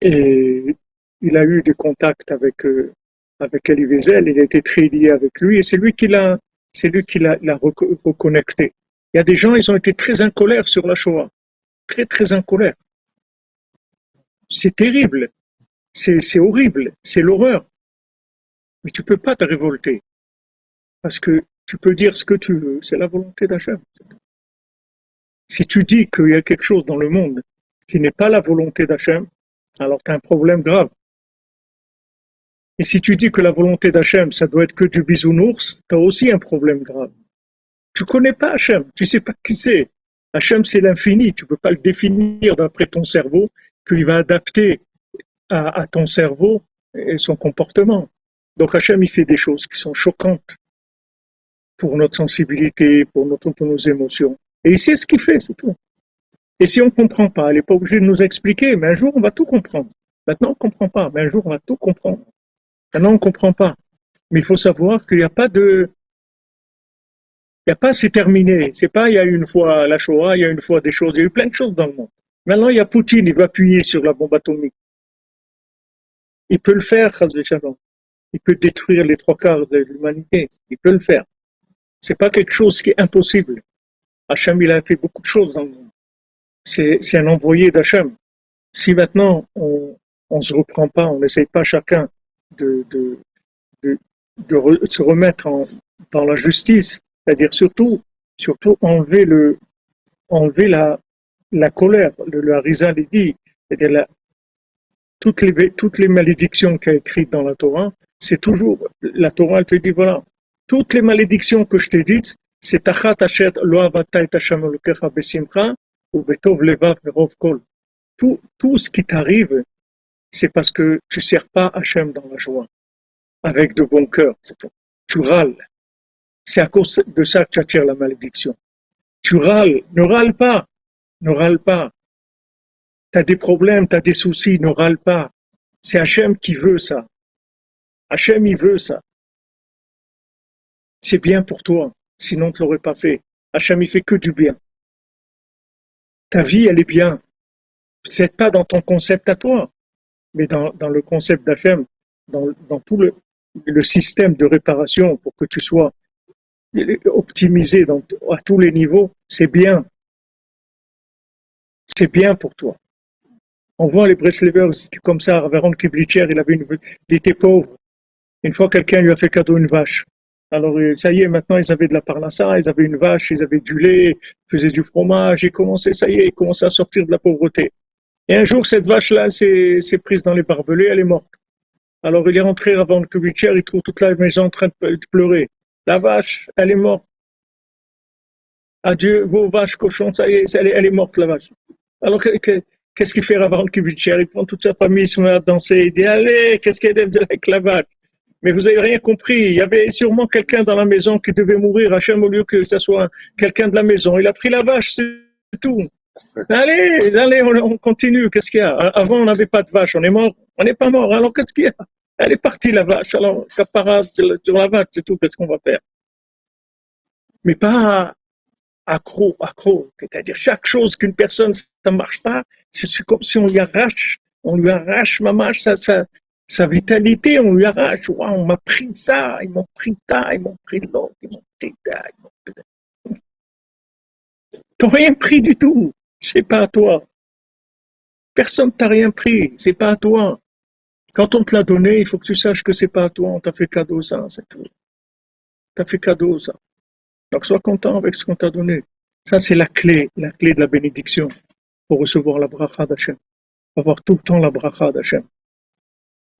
Et il a eu des contacts avec, euh, avec Elie Wiesel, il a été très lié avec lui, et c'est lui qui l'a, c'est lui qui l'a reconnecté. Il y a des gens, ils ont été très en colère sur la Shoah. Très, très en colère. C'est terrible. C'est horrible. C'est l'horreur. Mais tu peux pas te révolter. Parce que tu peux dire ce que tu veux. C'est la volonté d'Hachem. Si tu dis qu'il y a quelque chose dans le monde qui n'est pas la volonté d'Hachem, alors tu as un problème grave. Et si tu dis que la volonté d'Hachem, ça doit être que du bisounours, tu as aussi un problème grave. Tu connais pas Hachem, tu sais pas qui c'est. Hachem, c'est l'infini, tu peux pas le définir d'après ton cerveau qu'il va adapter à, ton cerveau et son comportement. Donc Hachem, il fait des choses qui sont choquantes pour notre sensibilité, pour, nos émotions. Et il sait ce qu'il fait, c'est tout. Et si on ne comprend pas, elle n'est pas obligée de nous expliquer, mais un jour, on va tout comprendre. Maintenant, on ne comprend pas, mais un jour, on va tout comprendre. Maintenant, on ne comprend pas. Mais il faut savoir qu'il n'y a pas de... Il n'y a pas c'est terminé. C'est pas il y a une fois la Shoah, il y a une fois des choses, il y a eu plein de choses dans le monde. Maintenant, il y a Poutine, il va appuyer sur la bombe atomique. Il peut le faire, Il peut détruire les trois quarts de l'humanité. Il peut le faire. C'est pas quelque chose qui est impossible. Hachem, il a fait beaucoup de choses dans le monde. C'est un envoyé d'Hachem. Si maintenant on ne se reprend pas, on n'essaye pas chacun de, de, de, se remettre dans la justice, c'est-à-dire surtout, surtout enlever le, enlever la, la colère, le, le Harizal dit, c'est-à-dire toutes les, toutes les malédictions qu'il a écrites dans la Torah, c'est toujours, la Torah elle te dit voilà, toutes les malédictions que je t'ai dites, c'est tachat achet lo et besimcha ou betov levav merov kol. Tout, tout ce qui t'arrive, c'est parce que tu ne sers pas Hachem dans la joie, avec de bon cœur. Tu râles. C'est à cause de ça que tu attires la malédiction. Tu râles. Ne râle pas ne râle pas. Tu as des problèmes, tu as des soucis, ne râle pas. C'est Hachem qui veut ça. Hachem, il veut ça. C'est bien pour toi, sinon tu l'aurais pas fait. Hachem, il fait que du bien. Ta vie, elle est bien. Peut-être pas dans ton concept à toi, mais dans, le concept d'Hachem, dans, tout le, système de réparation pour que tu sois optimisé à tous les niveaux, c'est bien. C'est bien pour toi. On voit les Breslevers comme ça, Raveron Kiblitcher, il, avait il était pauvre. Une fois, quelqu'un lui a fait cadeau une vache. Alors, euh, ça y est, maintenant, ils avaient de la parnassa, ils avaient une vache, ils avaient du lait, ils faisaient du fromage, ils commençaient, ça y est, ils commençaient à sortir de la pauvreté. Et un jour, cette vache-là s'est prise dans les barbelés, elle est morte. Alors, il est rentré avant le Kiblitcher, il trouve toute la maison en train de pleurer. La vache, elle est morte. Adieu, vos vaches, cochons, ça y est, elle est, morte, la vache. Alors, qu'est-ce qu'il fait avant le Kibbutzer Il prend toute sa famille, il se met à danser, il dit, allez, qu'est-ce qu'elle aime avec la vache? Mais vous avez rien compris. Il y avait sûrement quelqu'un dans la maison qui devait mourir, Hachem, au lieu que ce soit quelqu'un de la maison. Il a pris la vache, c'est tout. Allez, allez, on, continue. Qu'est-ce qu'il y a? Avant, on n'avait pas de vache. On est mort. On n'est pas mort. Alors, qu'est-ce qu'il y a? Elle est partie, la vache. Alors, caparade sur la vache, c'est tout. Qu'est-ce qu'on va faire? Mais pas accro, accro. C'est-à-dire, chaque chose qu'une personne, ça ne marche pas, c'est comme si on lui arrache, on lui arrache ma mâche, ça, ça, sa vitalité, on lui arrache. on m'a pris ça, ils m'ont pris ça, ils m'ont pris l'autre, ils m'ont pris ça, ils m'ont pris T'as rien pris du tout. C'est pas à toi. Personne t'a rien pris. C'est pas à toi. Quand on te l'a donné, il faut que tu saches que c'est pas à toi. On t'a fait cadeau ça, c'est tout. T'as fait cadeau ça. Donc sois content avec ce qu'on t'a donné. Ça, c'est la clé, la clé de la bénédiction pour recevoir la bracha d'Hachem. Avoir tout le temps la bracha d'Hachem.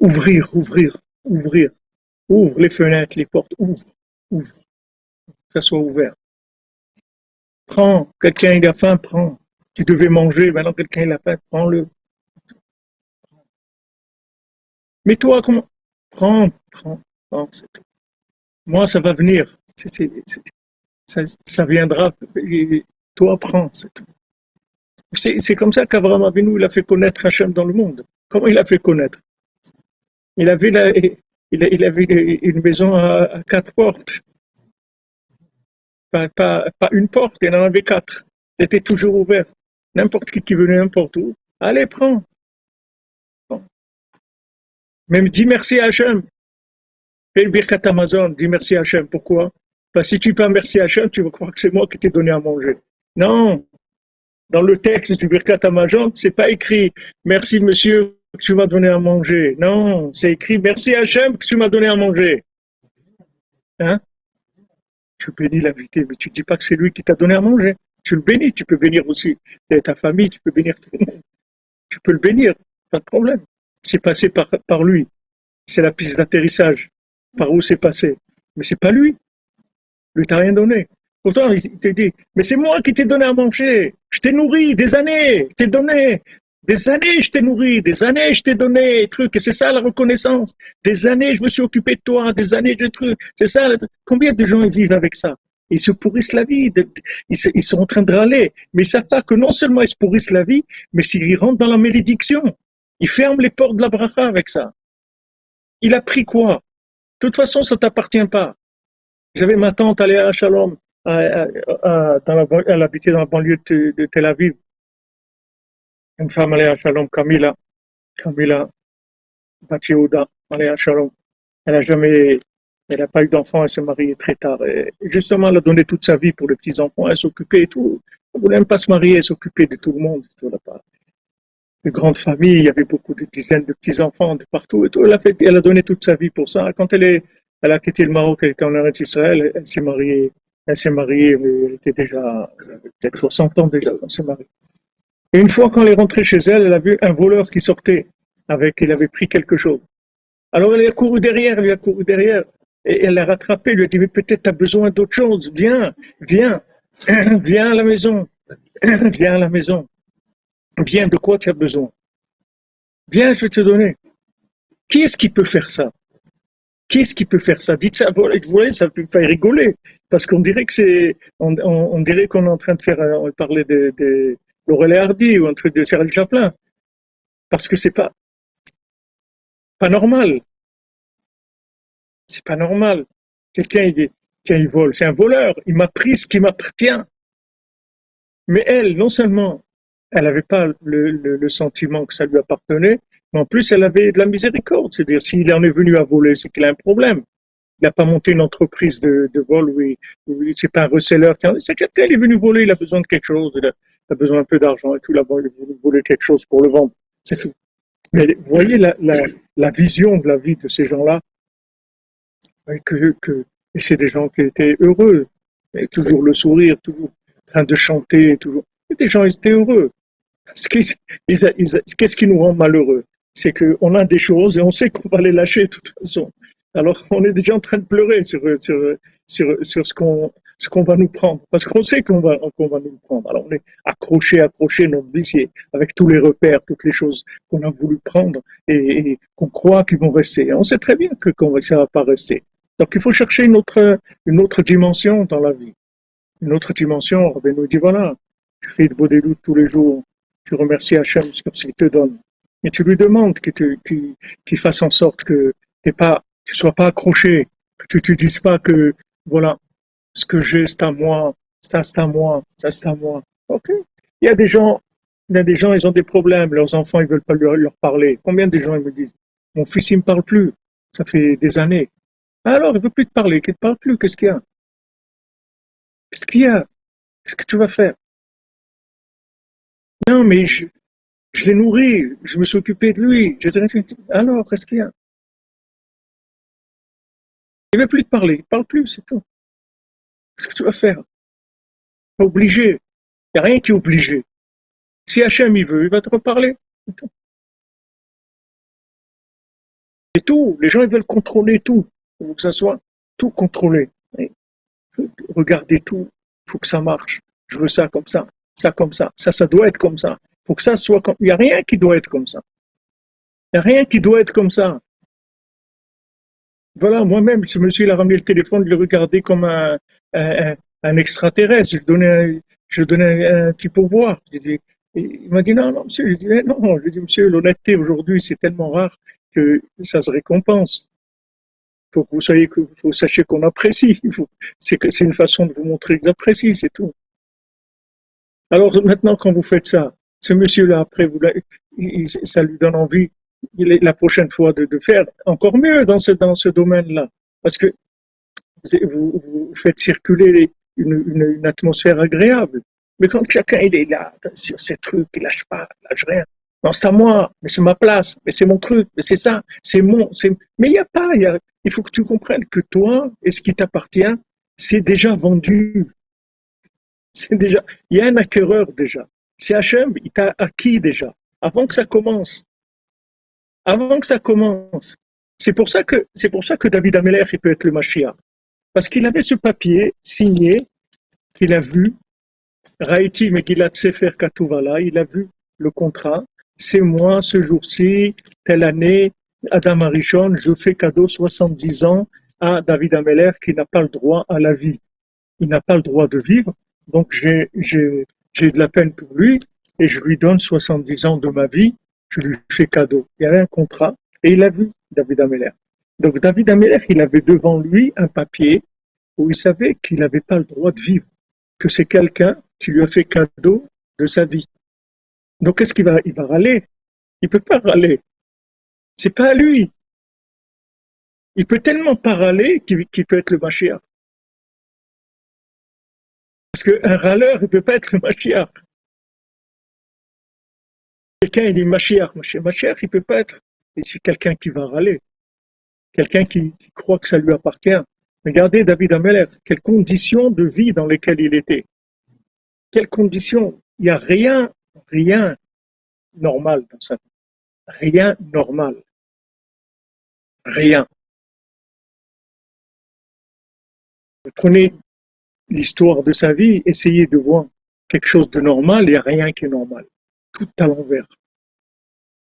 Ouvrir, ouvrir, ouvrir. Ouvre les fenêtres, les portes, ouvre, ouvre. Que ça soit ouvert. Prends, quelqu'un il a faim, prends. Tu devais manger, maintenant quelqu'un il a faim, prends-le. Mais toi, comment Prends, prends, prends, c'est tout. Moi, ça va venir. ça, viendra. toi, prends, c'est tout. C'est comme ça qu'Abraham Avinu, il a fait connaître Hachem dans le monde. Comment il a fait connaître? Il avait, il, avait une maison à, quatre portes. Pas, une porte, il en avait quatre. C'était toujours ouvert. N'importe qui qui venait n'importe où, allez, prends. Même dis merci à Hachem. Fais le birkat Amazon, dis merci à Hachem. Pourquoi? Parce que si tu pas merci à Hachem, tu vas croire que c'est moi qui t'ai donné à manger. Non. Dans le texte du birkat Amazon, c'est pas écrit merci monsieur que tu m'as donné à manger. Non, c'est écrit merci Hachem que tu m'as donné à manger. Hein? Tu bénis l'invité, mais tu ne dis pas que c'est lui qui t'a donné à manger. Tu le bénis, tu peux bénir aussi ta famille, tu peux bénir tout le monde. Tu peux le bénir, pas de problème. C'est passé par, lui. C'est la piste d'atterrissage. Par où c'est passé. Mais c'est pas lui. Lui t'a rien donné. Pourtant, il te dit, mais c'est moi qui t'ai donné à manger. Je t'ai nourri des années. Je t'ai donné. Des années, je t'ai nourri, des années, je t'ai donné trucs, et c'est ça la reconnaissance. Des années, je me suis occupé de toi, des années, de trucs, c'est ça. Combien de gens vivent avec ça? Ils se pourrissent la vie, ils sont en train de râler, mais ils savent pas que non seulement ils se pourrissent la vie, mais s'ils rentrent dans la malédiction, ils ferment les portes de la bracha avec ça. Il a pris quoi? De toute façon, ça t'appartient pas. J'avais ma tante, allée à Shalom, elle habitait dans la banlieue de Tel Aviv une femme, à Shalom, Camilla, Camilla Batiouda, à Shalom. Elle n'a jamais, elle n'a pas eu d'enfant, elle s'est mariée très tard. Et justement, elle a donné toute sa vie pour les petits-enfants, elle s'occupait et tout. Elle ne voulait même pas se marier, elle s'occupait de tout le monde. Tout de grandes familles, il y avait beaucoup de dizaines de petits-enfants de partout et tout. Elle a, donné toute sa vie pour ça. Quand elle, a quitté le Maroc, elle était en Eretz Israël, elle s'est mariée, elle s'est mariée, mais elle était déjà, peut-être 60 ans déjà, elle s'est mariée. Et une fois qu'elle est rentrée chez elle, elle a vu un voleur qui sortait avec, il avait pris quelque chose. Alors elle a couru derrière, elle lui a couru derrière, et elle l'a rattrapé, elle lui a dit, mais peut-être as besoin d'autre chose, viens, viens, viens à la maison, viens à la maison, viens, de quoi tu as besoin? Viens, je vais te donner. Qui est-ce qui peut faire ça? Qui est-ce qui peut faire ça? Dites ça, voyez, ça peut faire rigoler, parce qu'on dirait que c'est, on, dirait qu'on est en train de faire, on parler de, de Laurel Hardy ou un truc de Charles Chaplin. Parce que c'est pas, pas normal. C'est pas normal. Quelqu'un, il, vole, c'est un voleur. Il m'a pris ce qui m'appartient. Mais elle, non seulement, elle n'avait pas le, sentiment que ça lui appartenait, mais en plus, elle avait de la miséricorde. C'est-à-dire, s'il en est venu à voler, c'est qu'il a un problème. Il n'a pas monté une entreprise de, vol, oui c'est pas un receleur. C'est quelqu'un, il est venu voler, il a besoin de quelque chose, il a, besoin un peu d'argent et tout, là il est venu voler quelque chose pour le vendre. C'est tout. Mais vous voyez la, la, vision de la vie de ces gens-là, que, et c'est des gens qui étaient heureux, toujours le sourire, toujours en train de chanter, toujours. Des gens étaient heureux. Qu'est-ce qui nous rend malheureux? C'est qu'on a des choses et on sait qu'on va les lâcher de toute façon. Alors on est déjà en train de pleurer sur, sur, sur, sur ce qu'on ce qu'on va nous prendre, parce qu'on sait qu'on va, qu'on va nous prendre. Alors on est accroché, accroché, notre vie, avec tous les repères, toutes les choses qu'on a voulu prendre et, qu'on croit qu'ils vont rester. On sait très bien que, ça va pas rester. Donc il faut chercher une autre, une autre dimension dans la vie. Une autre dimension, Rabbi nous dit voilà, tu fais de beaux doutes tous les jours, tu remercies Hachem sur ce qu'il te donne. Et tu lui demandes qu'il fasse en sorte que tu pas, tu sois pas accroché, que tu te dises pas que, voilà, ce que j'ai, c'est à moi, ça c'est à moi, ça c'est à moi. Ok. Il y a des gens, il y a des gens, ils ont des problèmes, leurs enfants, ils veulent pas leur, leur parler. Combien de gens ils me disent, mon fils, il me parle plus. Ça fait des années. Alors, il veut plus te parler, qu'il te parle plus, qu'est-ce qu'il y a? Qu'est-ce qu'il y a? Qu'est-ce que tu vas faire? Non, mais je, je l'ai nourri, je me suis occupé de lui. alors, qu'est-ce qu'il y a? Il ne veut plus te parler, il ne parle plus, c'est tout. Qu'est-ce que tu vas faire? Pas obligé. Il n'y a rien qui est obligé. Si Hachem il veut, il va te reparler. Et tout. Les gens ils veulent contrôler tout. Il faut que ça soit tout contrôlé. Regardez tout. Il faut que ça marche. Je veux ça comme ça ça comme ça, ça, ça doit être comme ça. Pour que ça soit comme, il n'y a rien qui doit être comme ça. Il n'y a rien qui doit être comme ça. Voilà, moi-même, ce monsieur, il a ramené le téléphone, il le regardait comme un, un, extraterrestre. Je donnais, je donnais un, petit pourboire. il m'a dit non, non, monsieur. Je dis non, je dis monsieur, l'honnêteté aujourd'hui, c'est tellement rare que ça se récompense. Il faut que vous soyez, que vous sachiez qu'on apprécie. C'est une façon de vous montrer que j'apprécie, c'est tout. Alors maintenant, quand vous faites ça, ce monsieur-là, après, ça lui donne envie la prochaine fois de, faire encore mieux dans ce, dans ce domaine-là. Parce que vous, faites circuler une, atmosphère agréable. Mais quand chacun est là, sur ces trucs, il lâche pas, il lâche rien. Non, c'est à moi, mais c'est ma place, mais c'est mon truc, mais c'est ça, c'est mon. Mais il n'y a pas, il faut que tu comprennes que toi et ce qui t'appartient, c'est déjà vendu. C'est déjà, il y a un acquéreur déjà. C'est Hachem, il t'a acquis déjà, avant que ça commence. Avant que ça commence. C'est pour ça que, c'est pour ça que David Ameller, il peut être le Mashiach. Parce qu'il avait ce papier signé, qu'il a vu, Raïti Megillat Sefer Katuvala, il a vu le contrat. C'est moi, ce jour-ci, telle année, Adam Arishon, je fais cadeau 70 ans à David Ameller qui n'a pas le droit à la vie. Il n'a pas le droit de vivre donc j'ai de la peine pour lui et je lui donne 70 ans de ma vie, je lui fais cadeau. Il y avait un contrat et il a vu David Ameller. Donc David Ameller, il avait devant lui un papier où il savait qu'il n'avait pas le droit de vivre, que c'est quelqu'un qui lui a fait cadeau de sa vie. Donc qu'est-ce qu'il va Il va râler? Il peut pas râler. C'est pas à lui. Il peut tellement pas râler qu'il peut être le Mashiach. Parce qu'un râleur, il peut pas être le Mashiach. Quelqu'un, il dit Mashiach, Mashiach. il peut pas être. c'est quelqu'un qui va râler. Quelqu'un qui, croit que ça lui appartient. Regardez David Ameller, quelles conditions de vie dans lesquelles il était. Quelles conditions. Il n'y a rien, rien normal dans sa vie. Rien normal. Rien. Prenez l'histoire de sa vie, essayez de voir quelque chose de normal, il n'y a rien qui est normal. Tout à l'envers.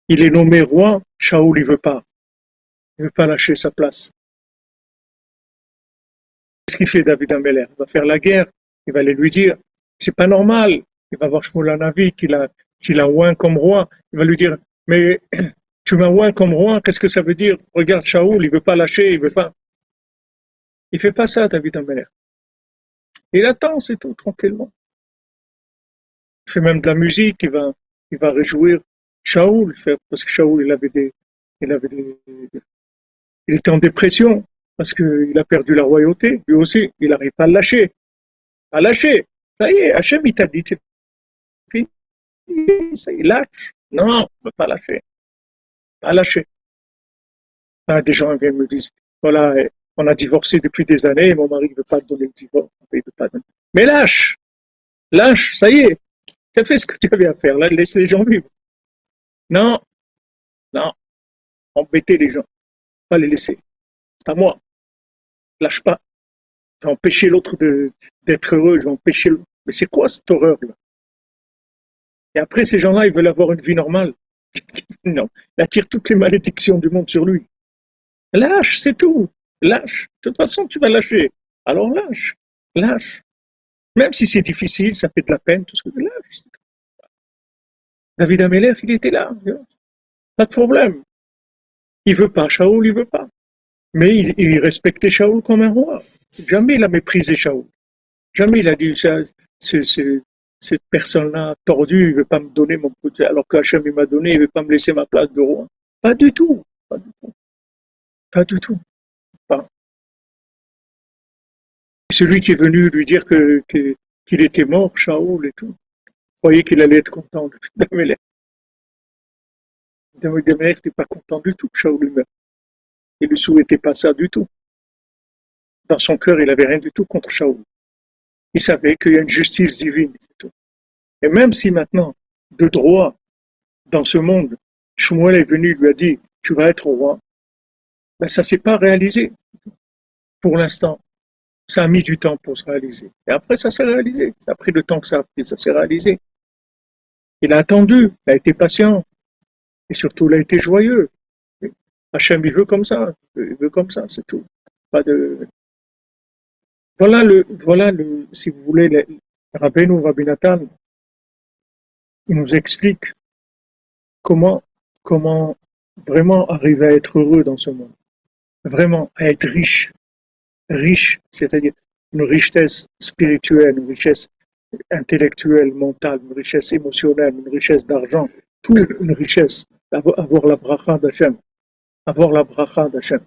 Il est nommé roi, Shaoul il veut pas. Il veut pas lâcher sa place. Qu'est-ce qu'il fait David Ameller? Il va faire la guerre, il va aller lui dire, c'est pas normal. Il va voir Shmuel Navi qu'il a, qu'il a oint comme roi. Il va lui dire, mais tu m'as oint comme roi, qu'est-ce que ça veut dire? Regarde Shaoul, il veut pas lâcher, il veut pas. Il fait pas ça, David Ameller. Il attend, c'est tout, tranquillement. Il fait même de la musique, il va, il va réjouir Shaoul, parce que Shaoul, il avait des, il avait des, il était en dépression, parce qu'il a perdu la royauté, lui aussi, il n'arrive pas à lâcher. À lâcher. Ça y est, Hachem, il t'a dit, ça y est, lâche. Non, on ne peut pas lâcher. Pas lâcher. Ah, des gens viennent me dire, voilà, on a divorcé depuis des années, mon mari ne veut pas donner le divorce. Mais lâche, lâche, ça y est, tu as fait ce que tu avais à faire, là, laisse les gens vivre. Non, non, embêter les gens, pas les laisser. C'est à moi. Lâche pas. Je vais empêcher l'autre d'être heureux, je vais empêcher. Mais c'est quoi cette horreur-là Et après, ces gens-là, ils veulent avoir une vie normale. non, il attire toutes les malédictions du monde sur lui. Lâche, c'est tout. Lâche. De toute façon, tu vas lâcher. Alors lâche. Lâche. Même si c'est difficile, ça fait de la peine, tout ce que lâches. David Améler, il était là. Pas de problème. Il veut pas. Shaoul, il veut pas. Mais il, respectait Shaoul comme un roi. Jamais il a méprisé Shaoul. Jamais il a dit, cette personne-là tordue, il veut pas me donner mon côté, alors qu'Hachem il m'a donné, il veut pas me laisser ma place de roi. Pas du tout. Pas du tout. Pas du tout. Celui qui est venu lui dire que, qu'il était mort, Shaoul et tout, croyait qu'il allait être content d'Améler. David n'était pas content du tout Shaoul meure. Il ne souhaitait pas ça du tout. Dans son cœur, il n'avait rien du tout contre Shaoul. Il savait qu'il y a une justice divine, tout. Et même si maintenant, de droit, dans ce monde, Shmuel est venu, lui a dit, tu vas être roi, ben ça s'est pas réalisé pour l'instant. Ça a mis du temps pour se réaliser. Et après, ça s'est réalisé. Ça a pris le temps que ça a pris, ça s'est réalisé. Il a attendu, il a été patient. Et surtout, il a été joyeux. Hachem, il veut comme ça. Il veut comme ça, c'est tout. Pas de... Voilà le, voilà le, si vous voulez, le, Rabbeinu Rabbi Nathan, il nous explique comment, comment vraiment arriver à être heureux dans ce monde vraiment à être riche, riche, c'est-à-dire une richesse spirituelle, une richesse intellectuelle, mentale, une richesse émotionnelle, une richesse d'argent, toute une richesse, avoir la bracha d'Hachem, avoir la bracha d'Hachem.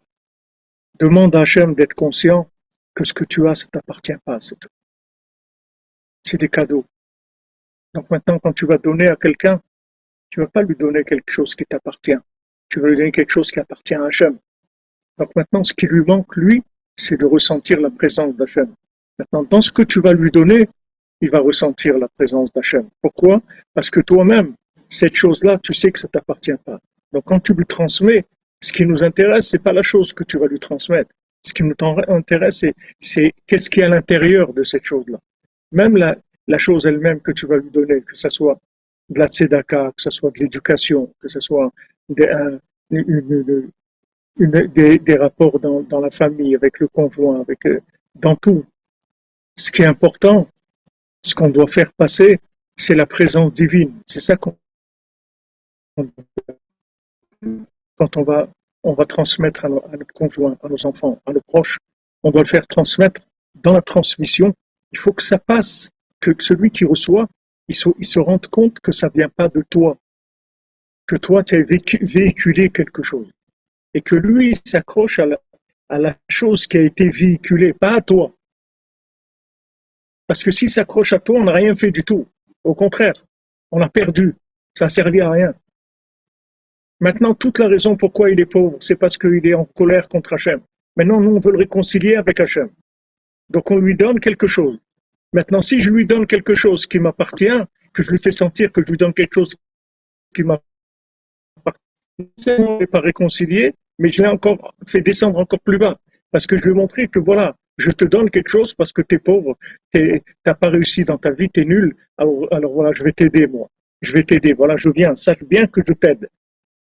Demande à Hachem d'être conscient que ce que tu as, ça t'appartient pas, c'est tout. C'est des cadeaux. Donc maintenant, quand tu vas donner à quelqu'un, tu vas pas lui donner quelque chose qui t'appartient. Tu vas lui donner quelque chose qui appartient à Hachem. Donc maintenant, ce qui lui manque, lui, c'est de ressentir la présence d'Hachem. Maintenant, dans ce que tu vas lui donner, il va ressentir la présence d'Hachem. Pourquoi? Parce que toi-même, cette chose-là, tu sais que ça t'appartient pas. Donc quand tu lui transmets, ce qui nous intéresse, c'est pas la chose que tu vas lui transmettre. Ce qui nous intéresse, c'est qu'est-ce qui est à l'intérieur de cette chose-là. Même la, la chose elle-même que tu vas lui donner, que ce soit de la tzedaka, que ce soit de l'éducation, que ce soit de, une, des, des, rapports dans, dans, la famille, avec le conjoint, avec euh, dans tout. Ce qui est important, ce qu'on doit faire passer, c'est la présence divine. C'est ça qu'on quand on va on va transmettre à, notre conjoint, à nos enfants, à nos proches, on doit le faire transmettre dans la transmission. Il faut que ça passe, que celui qui reçoit, il se, il se rende compte que ça vient pas de toi, que toi tu as véhiculé quelque chose et que lui s'accroche à la, chose qui a été véhiculée, pas à toi. Parce que s'il s'accroche à toi, on n'a rien fait du tout. Au contraire, on a perdu. Ça n'a servi à rien. Maintenant, toute la raison pourquoi il est pauvre, c'est parce qu'il est en colère contre Hachem. Maintenant, nous, on veut le réconcilier avec Hachem. Donc, on lui donne quelque chose. Maintenant, si je lui donne quelque chose qui m'appartient, que je lui fais sentir que je lui donne quelque chose qui m'appartient, pas réconcilié, mais je l'ai encore fait descendre encore plus bas. Parce que je lui ai que voilà, je te donne quelque chose parce que tu es pauvre, tu n'as pas réussi dans ta vie, tu es nul. Alors, alors voilà, je vais t'aider, moi. Je vais t'aider. Voilà, je viens. Sache bien que je t'aide.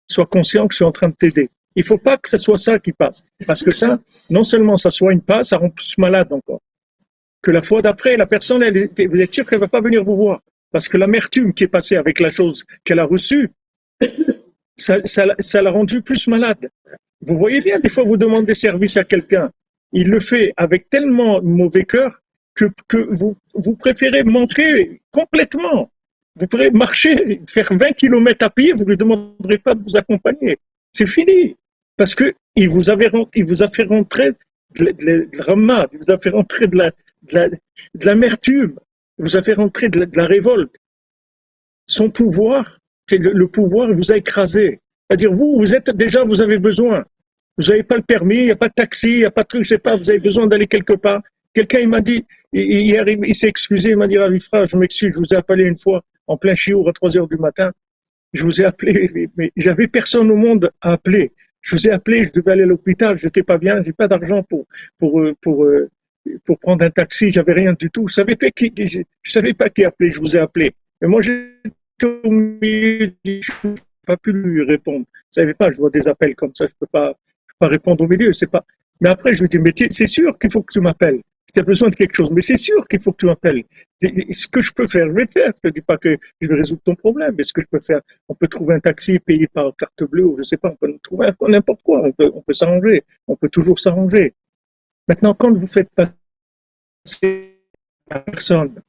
Sois conscient que je suis en train de t'aider. Il ne faut pas que ce soit ça qui passe. Parce que ça, non seulement ça soigne pas, ça rend plus malade encore. Que la fois d'après, la personne, elle, vous êtes sûr qu'elle va pas venir vous voir. Parce que l'amertume qui est passée avec la chose qu'elle a reçue, ça, ça l'a rendu plus malade. Vous voyez bien, des fois, vous demandez service à quelqu'un. Il le fait avec tellement mauvais cœur que, que vous, préférez manquer complètement. Vous pourrez marcher, faire 20 km à pied, vous ne lui demanderez pas de vous accompagner. C'est fini. Parce que il vous, avait, il vous a fait rentrer de, de, il vous a fait rentrer de l'amertume, il vous a fait rentrer de la, révolte. Son pouvoir, le, pouvoir, vous a écrasé. C'est-à-dire, vous, vous êtes déjà, vous avez besoin. Vous n'avez pas le permis, il n'y a pas de taxi, il n'y a pas de truc, je sais pas, vous avez besoin d'aller quelque part. Quelqu'un, il m'a dit, hier, il, s'est excusé, il m'a dit, Ravifra, je m'excuse, je vous ai appelé une fois en plein chiour à 3 heures du matin. Je vous ai appelé, mais j'avais personne au monde à appeler. Je vous ai appelé, je devais aller à l'hôpital, j'étais pas bien, j'ai pas d'argent pour, pour, euh, pour, euh, pour prendre un taxi, j'avais rien du tout. Je savais pas qui, je, savais pas qui appeler, je vous ai appelé. Mais moi, j'étais au milieu du pas pu lui répondre. Je savais pas, je vois des appels comme ça, je peux pas, pas répondre au milieu, c'est pas. Mais après, je lui dis, mais c'est sûr qu'il faut que tu m'appelles tu as besoin de quelque chose. Mais c'est sûr qu'il faut que tu m'appelles. Ce que je peux faire, je vais le faire. Je ne dis pas que je vais résoudre ton problème. Mais ce que je peux faire, on peut trouver un taxi payé par carte bleue ou je ne sais pas, on peut trouver n'importe quoi. On peut, on peut s'arranger. On peut toujours s'arranger. Maintenant, quand vous faites passer la personne,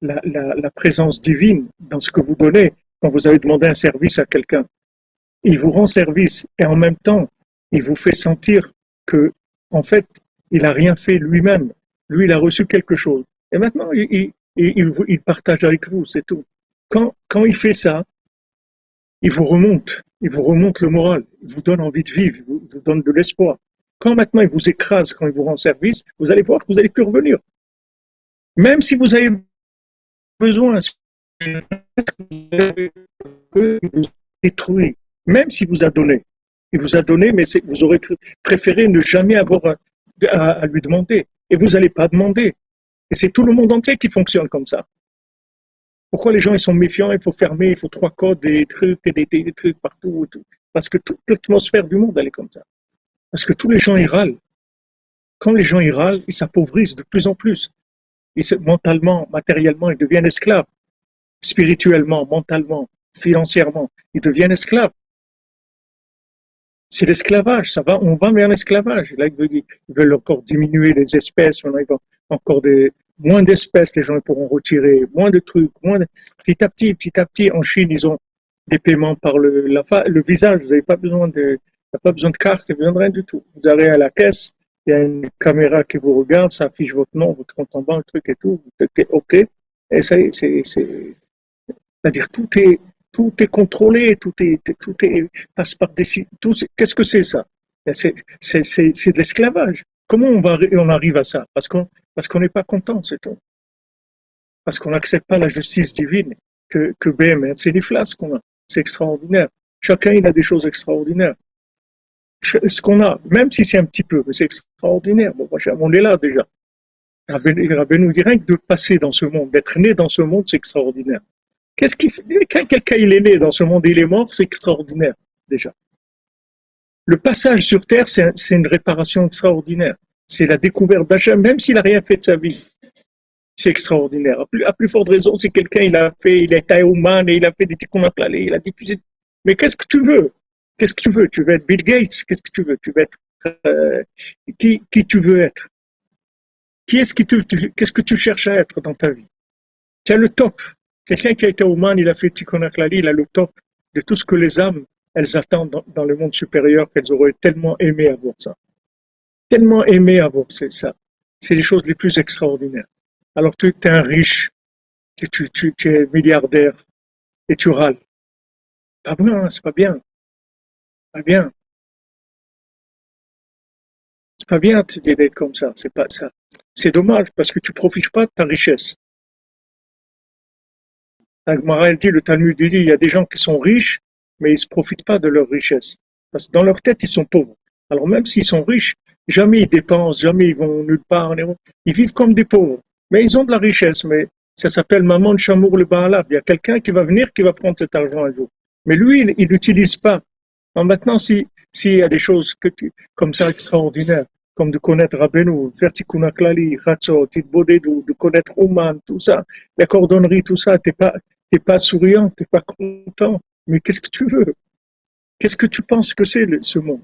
la, présence divine dans ce que vous donnez, quand vous avez demandé un service à quelqu'un, il vous rend service et en même temps, il vous fait sentir que, en fait, il n'a rien fait lui-même. Lui, il a reçu quelque chose. Et maintenant, il, partage avec vous, c'est tout. Quand, quand il fait ça, il vous remonte, il vous remonte le moral, il vous donne envie de vivre, il vous, donne de l'espoir. Quand maintenant il vous écrase, quand il vous rend service, vous allez voir que vous n'allez plus revenir. Même si vous avez besoin, il vous détruit, même s'il vous a donné. Il vous a donné, mais vous aurez préféré ne jamais avoir à, lui demander. Et vous n'allez pas demander. Et c'est tout le monde entier qui fonctionne comme ça. Pourquoi les gens ils sont méfiants, il faut fermer, il faut trois codes, des trucs, des, des, trucs partout. Tout. Parce que toute l'atmosphère du monde, elle est comme ça. Parce que tous les gens, ils râlent. Quand les gens, ils râlent, ils s'appauvrissent de plus en plus. Mentalement, matériellement, ils deviennent esclaves. Spirituellement, mentalement, financièrement, ils deviennent esclaves c'est l'esclavage, ça va, on va vers l'esclavage. Là, ils veulent, encore diminuer les espèces, on encore moins d'espèces, les gens pourront retirer, moins de trucs, moins petit à petit, petit à petit, en Chine, ils ont des paiements par le, la, le visage, vous n'avez pas besoin de, pas besoin de carte, vous n'avez rien du tout. Vous allez à la caisse, il y a une caméra qui vous regarde, ça affiche votre nom, votre compte en banque, le truc et tout, vous êtes OK, et ça c'est, c'est, c'est-à-dire tout est, tout est contrôlé, tout est, tout est passe par des, qu'est-ce que c'est ça? C'est de l'esclavage. Comment on va, on arrive à ça? Parce qu'on, parce n'est pas content, c'est tout. Parce qu'on n'accepte pas la justice divine que, que BM, c'est des flasques qu'on a. C'est extraordinaire. Chacun, il a des choses extraordinaires. Ce qu'on a, même si c'est un petit peu, mais c'est extraordinaire. Bon, on est là déjà. Rabbi nous dirait que de passer dans ce monde, d'être né dans ce monde, c'est extraordinaire. Qu'est-ce qui fait Quand quelqu'un il est né dans ce monde et il est mort, c'est extraordinaire, déjà. Le passage sur Terre, c'est une réparation extraordinaire. C'est la découverte d'Hachem, même s'il n'a rien fait de sa vie. C'est extraordinaire. À plus, forte raison, si quelqu'un il a fait, il est humain et il a fait des tikkun il a diffusé. Mais qu'est-ce que tu veux? Qu'est-ce que tu veux? Tu veux être Bill Gates? Qu'est-ce que tu veux? Tu veux être euh, qui, qui tu veux être? Qui est-ce qui tu, qu'est-ce que tu cherches à être dans ta vie? Tu as le top. Quelqu'un qui a été humain, il a fait Tikkun il a le top de tout ce que les âmes, elles attendent dans, le monde supérieur, qu'elles auraient tellement aimé avoir ça. Tellement aimé avoir ça. C'est les choses les plus extraordinaires. Alors tu es un riche, tu, tu, tu, es milliardaire et tu râles. Pas bien, hein, c'est pas bien. Bien. C'est pas bien d'être comme ça, c'est pas ça. C'est dommage parce que tu profites pas de ta richesse. La dit, le Talmud dit, il y a des gens qui sont riches, mais ils ne profitent pas de leur richesse. Parce que dans leur tête, ils sont pauvres. Alors même s'ils sont riches, jamais ils dépensent, jamais ils vont nulle part. Ils vivent comme des pauvres. Mais ils ont de la richesse, mais ça s'appelle Maman Chamour le Baalab. Il y a quelqu'un qui va venir, qui va prendre cet argent un jour. Mais lui, il n'utilise pas. Maintenant, s'il y a des choses comme ça extraordinaires, comme de connaître Rabbeinu, Tikkun Klali, de connaître Oman, tout ça, la cordonnerie, tout ça, t'es pas, t'es pas souriant, t'es pas content. Mais qu'est-ce que tu veux? Qu'est-ce que tu penses que c'est ce monde?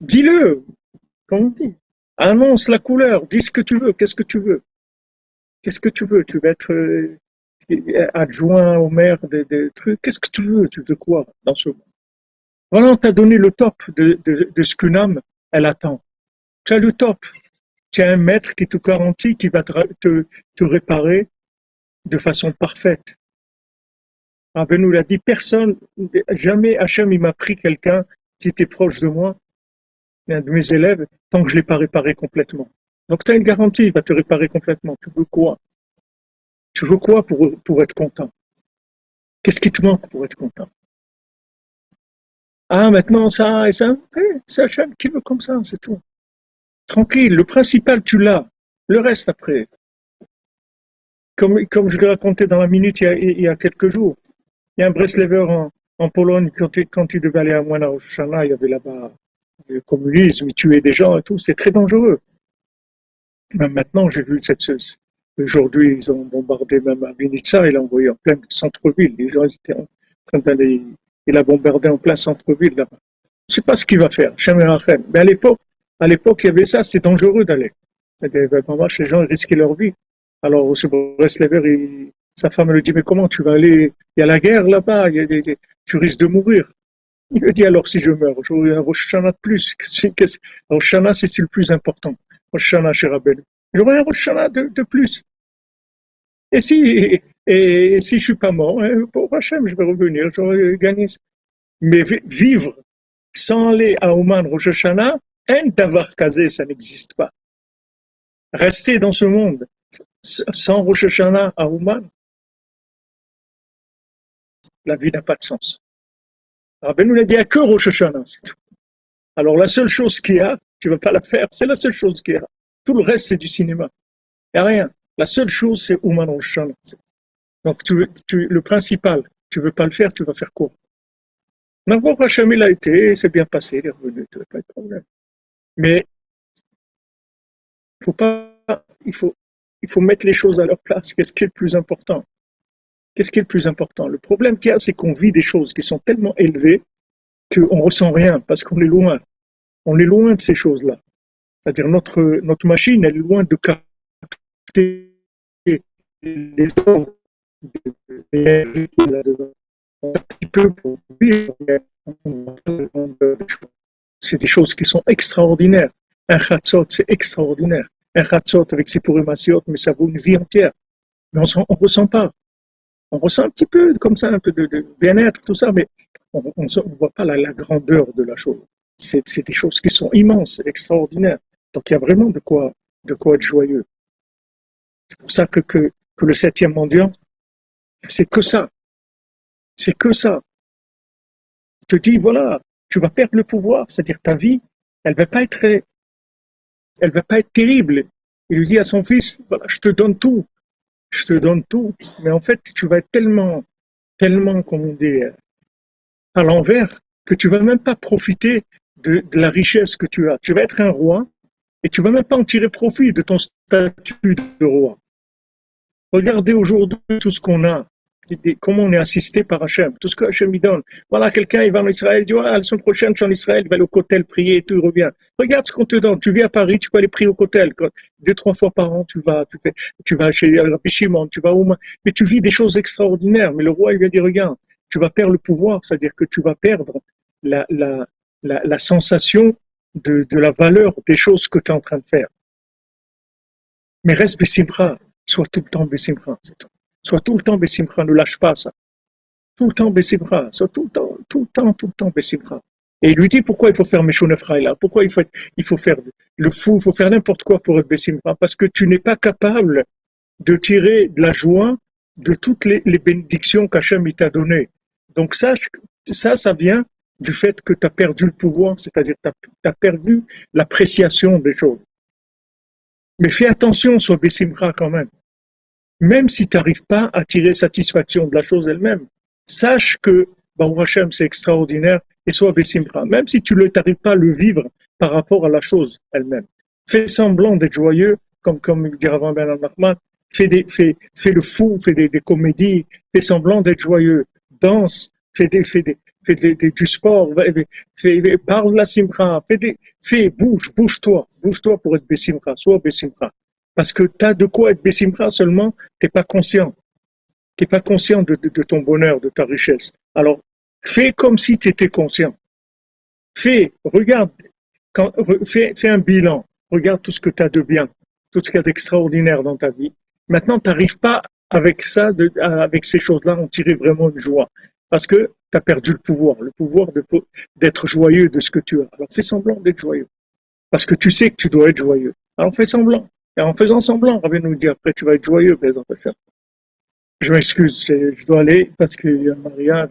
Dis-le, comme on dit? Annonce la couleur, dis ce que tu veux, qu'est-ce que tu veux? Qu'est-ce que tu veux? Tu veux être, euh, adjoint au maire des, trucs? Qu'est-ce que tu veux? Tu veux quoi dans ce monde? Voilà, on t'a donné le top de, ce qu'une âme, elle attend. Tu as le top. Tu as un maître qui te garantit qu'il va te, te, réparer de façon parfaite. Rabbi nous l'a dit, personne, jamais Hachem, il m'a pris quelqu'un qui était proche de moi, un de mes élèves, tant que je ne l'ai pas réparé complètement. Donc tu as une garantie, il va te réparer complètement. Tu veux quoi? Tu veux quoi pour, pour être content? Qu'est-ce qui te manque pour être content? Ah, maintenant ça et ça, c'est Hachem qui veut comme ça, c'est tout. Tranquille, le principal tu l'as, le reste après. Comme, je l'ai raconté dans la minute il y a, quelques jours, il y a un Breslever en, en Pologne, quand il, devait aller à Moana il y avait là-bas le communisme, il tuait des gens et tout, c'est très dangereux. Même maintenant, j'ai vu cette Aujourd'hui, ils ont bombardé même à Vinica, il a envoyé en plein centre-ville. Les gens étaient en train d'aller. Il a bombardé en plein centre-ville là-bas. Je sais pas ce qu'il va faire, Mais à l'époque, à l'époque, il y avait ça, c'était dangereux d'aller. Les gens risquaient leur vie. Alors, ce Breslever, sa femme lui dit, mais comment tu vas aller? Il y a la guerre là-bas, tu risques de mourir. Il lui dit, alors si je meurs, j'aurai un Rosh de plus. Rosh c'est le plus important? Rosh Rabbeinu. J'aurai un Rosh de, de, plus. Et si, et, si je suis pas mort, hein, pour Hachem, je vais revenir, j'aurai gagné. Mais vivre sans aller à Oman Rosh Hashanah, un d'avoir casé, ça n'existe pas. Rester dans ce monde sans Rosh Hashanah à Oman, la vie n'a pas de sens. Rabbi nous l'a dit à que Rosh Hashanah, c'est tout. Alors la seule chose qu'il y a, tu ne vas pas la faire, c'est la seule chose qu'il y a. Tout le reste, c'est du cinéma. Il n'y a rien. La seule chose, c'est Ouman Rosh Hashanah. Donc tu, tu, le principal, tu ne veux pas le faire, tu vas faire quoi? N'importe Hachem, il a été, c'est bien passé, il est revenu, tu pas de problème. Mais faut pas, il faut, mettre les choses à leur place. Qu'est-ce qui est le plus important? Qu'est-ce qui est le plus important? Le problème qu'il y a, c'est qu'on vit des choses qui sont tellement élevées qu'on ne ressent rien parce qu'on est loin. On est loin de ces choses-là. C'est-à-dire notre, notre machine, est loin de capter les c'est des choses qui sont extraordinaires. Un chatzot, c'est extraordinaire. Un chatzot avec ses pourrimasiot, mais ça vaut une vie entière. Mais on ne ressent pas on ressent un petit peu comme ça, un peu de, bien-être, tout ça, mais on ne voit pas la, grandeur de la chose. C'est des choses qui sont immenses, extraordinaires. Donc il y a vraiment de quoi, de quoi être joyeux. C'est pour ça que, que, le septième mondial, c'est que ça. C'est que ça. Il te dit, voilà, tu vas perdre le pouvoir, c'est-à-dire ta vie, elle va pas être, elle va pas être terrible. Il lui dit à son fils, voilà, je te donne tout, je te donne tout, mais en fait, tu vas être tellement, tellement, comme on dit, à l'envers, que tu vas même pas profiter de, la richesse que tu as. Tu vas être un roi et tu vas même pas en tirer profit de ton statut de roi. Regardez aujourd'hui tout ce qu'on a comment on est assisté par Hachem, tout ce que Hachem lui donne. Voilà, quelqu'un, il va en Israël, il dit, ah, la semaine prochaine, je suis en Israël, il va aller au cotel prier et tout, il revient. Regarde ce qu'on te donne. Tu viens à Paris, tu peux aller prier au cotel. Deux, trois fois par an, tu vas, tu fais, tu vas chez Rabbi Shimon, tu vas où, mais tu vis des choses extraordinaires. Mais le roi, il lui a dit, regarde, tu vas perdre le pouvoir, c'est-à-dire que tu vas perdre la, sensation de, de, la valeur des choses que tu es en train de faire. Mais reste Bessimra, sois tout le temps Bessimra, c'est tout. Sois tout le temps Bessimcha, ne lâche pas ça. Tout le temps Bessimcha, sois tout le temps, tout le temps, tout le temps Bessimcha. Et il lui dit pourquoi il faut faire là pourquoi il faut, il faut faire le fou, il faut faire n'importe quoi pour être Bessimcha, parce que tu n'es pas capable de tirer de la joie de toutes les, bénédictions qu'Hachem t'a données. Donc ça, ça, ça vient du fait que tu as perdu le pouvoir, c'est-à-dire tu as, perdu l'appréciation des choses. Mais fais attention sur Bessimcha quand même même si tu n'arrives pas à tirer satisfaction de la chose elle-même, sache que Baruch Hashem, c'est extraordinaire et sois Bessimra. Même si tu n'arrives pas à le vivre par rapport à la chose elle-même. Fais semblant d'être joyeux, comme, comme dirait avant Ben Mahmoud, fais, des, fais, fais le fou, fais des, des comédies, fais semblant d'être joyeux, danse, fais, des, fais, des, fais des, du sport, fais, parle la simcha, fais, des, fais bouge, bouge-toi, bouge-toi pour être Bessimra, sois Bessimra. Parce que tu as de quoi être Bessimcha seulement, tu n'es pas conscient. Tu n'es pas conscient de, ton bonheur, de ta richesse. Alors, fais comme si tu étais conscient. Fais, regarde, fais, un bilan. Regarde tout ce que tu as de bien, tout ce qu'il y a d'extraordinaire dans ta vie. Maintenant, tu n'arrives pas avec ça, avec ces choses-là, en tirer vraiment une joie. Parce que tu as perdu le pouvoir, le pouvoir d'être joyeux de ce que tu as. Alors fais semblant d'être joyeux. Parce que tu sais que tu dois être joyeux. Alors fais semblant. Et en faisant semblant, Rabbi nous dit après tu vas être joyeux, Hachem. Je m'excuse, je dois aller parce qu'il y a un mariage.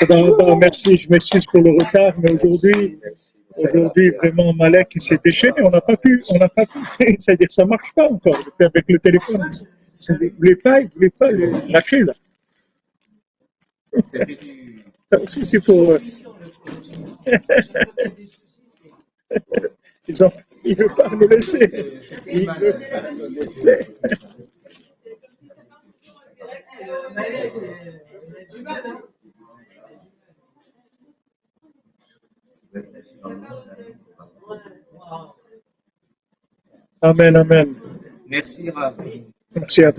Eh ben, eh ben, merci, je m'excuse pour le retard, mais aujourd'hui, aujourd'hui vraiment Malek s'est déchaîné, on n'a pas pu, on n'a pas pu, c'est-à-dire ça marche pas encore avec le téléphone. Il ne voulait pas, il voulait pas le lâcher là. Ça aussi c'est pour. euh, Ils ont, il veut pas nous laisser. Il veut pas nous laisser. Amen, amen. Merci, Rav. Merci à vous.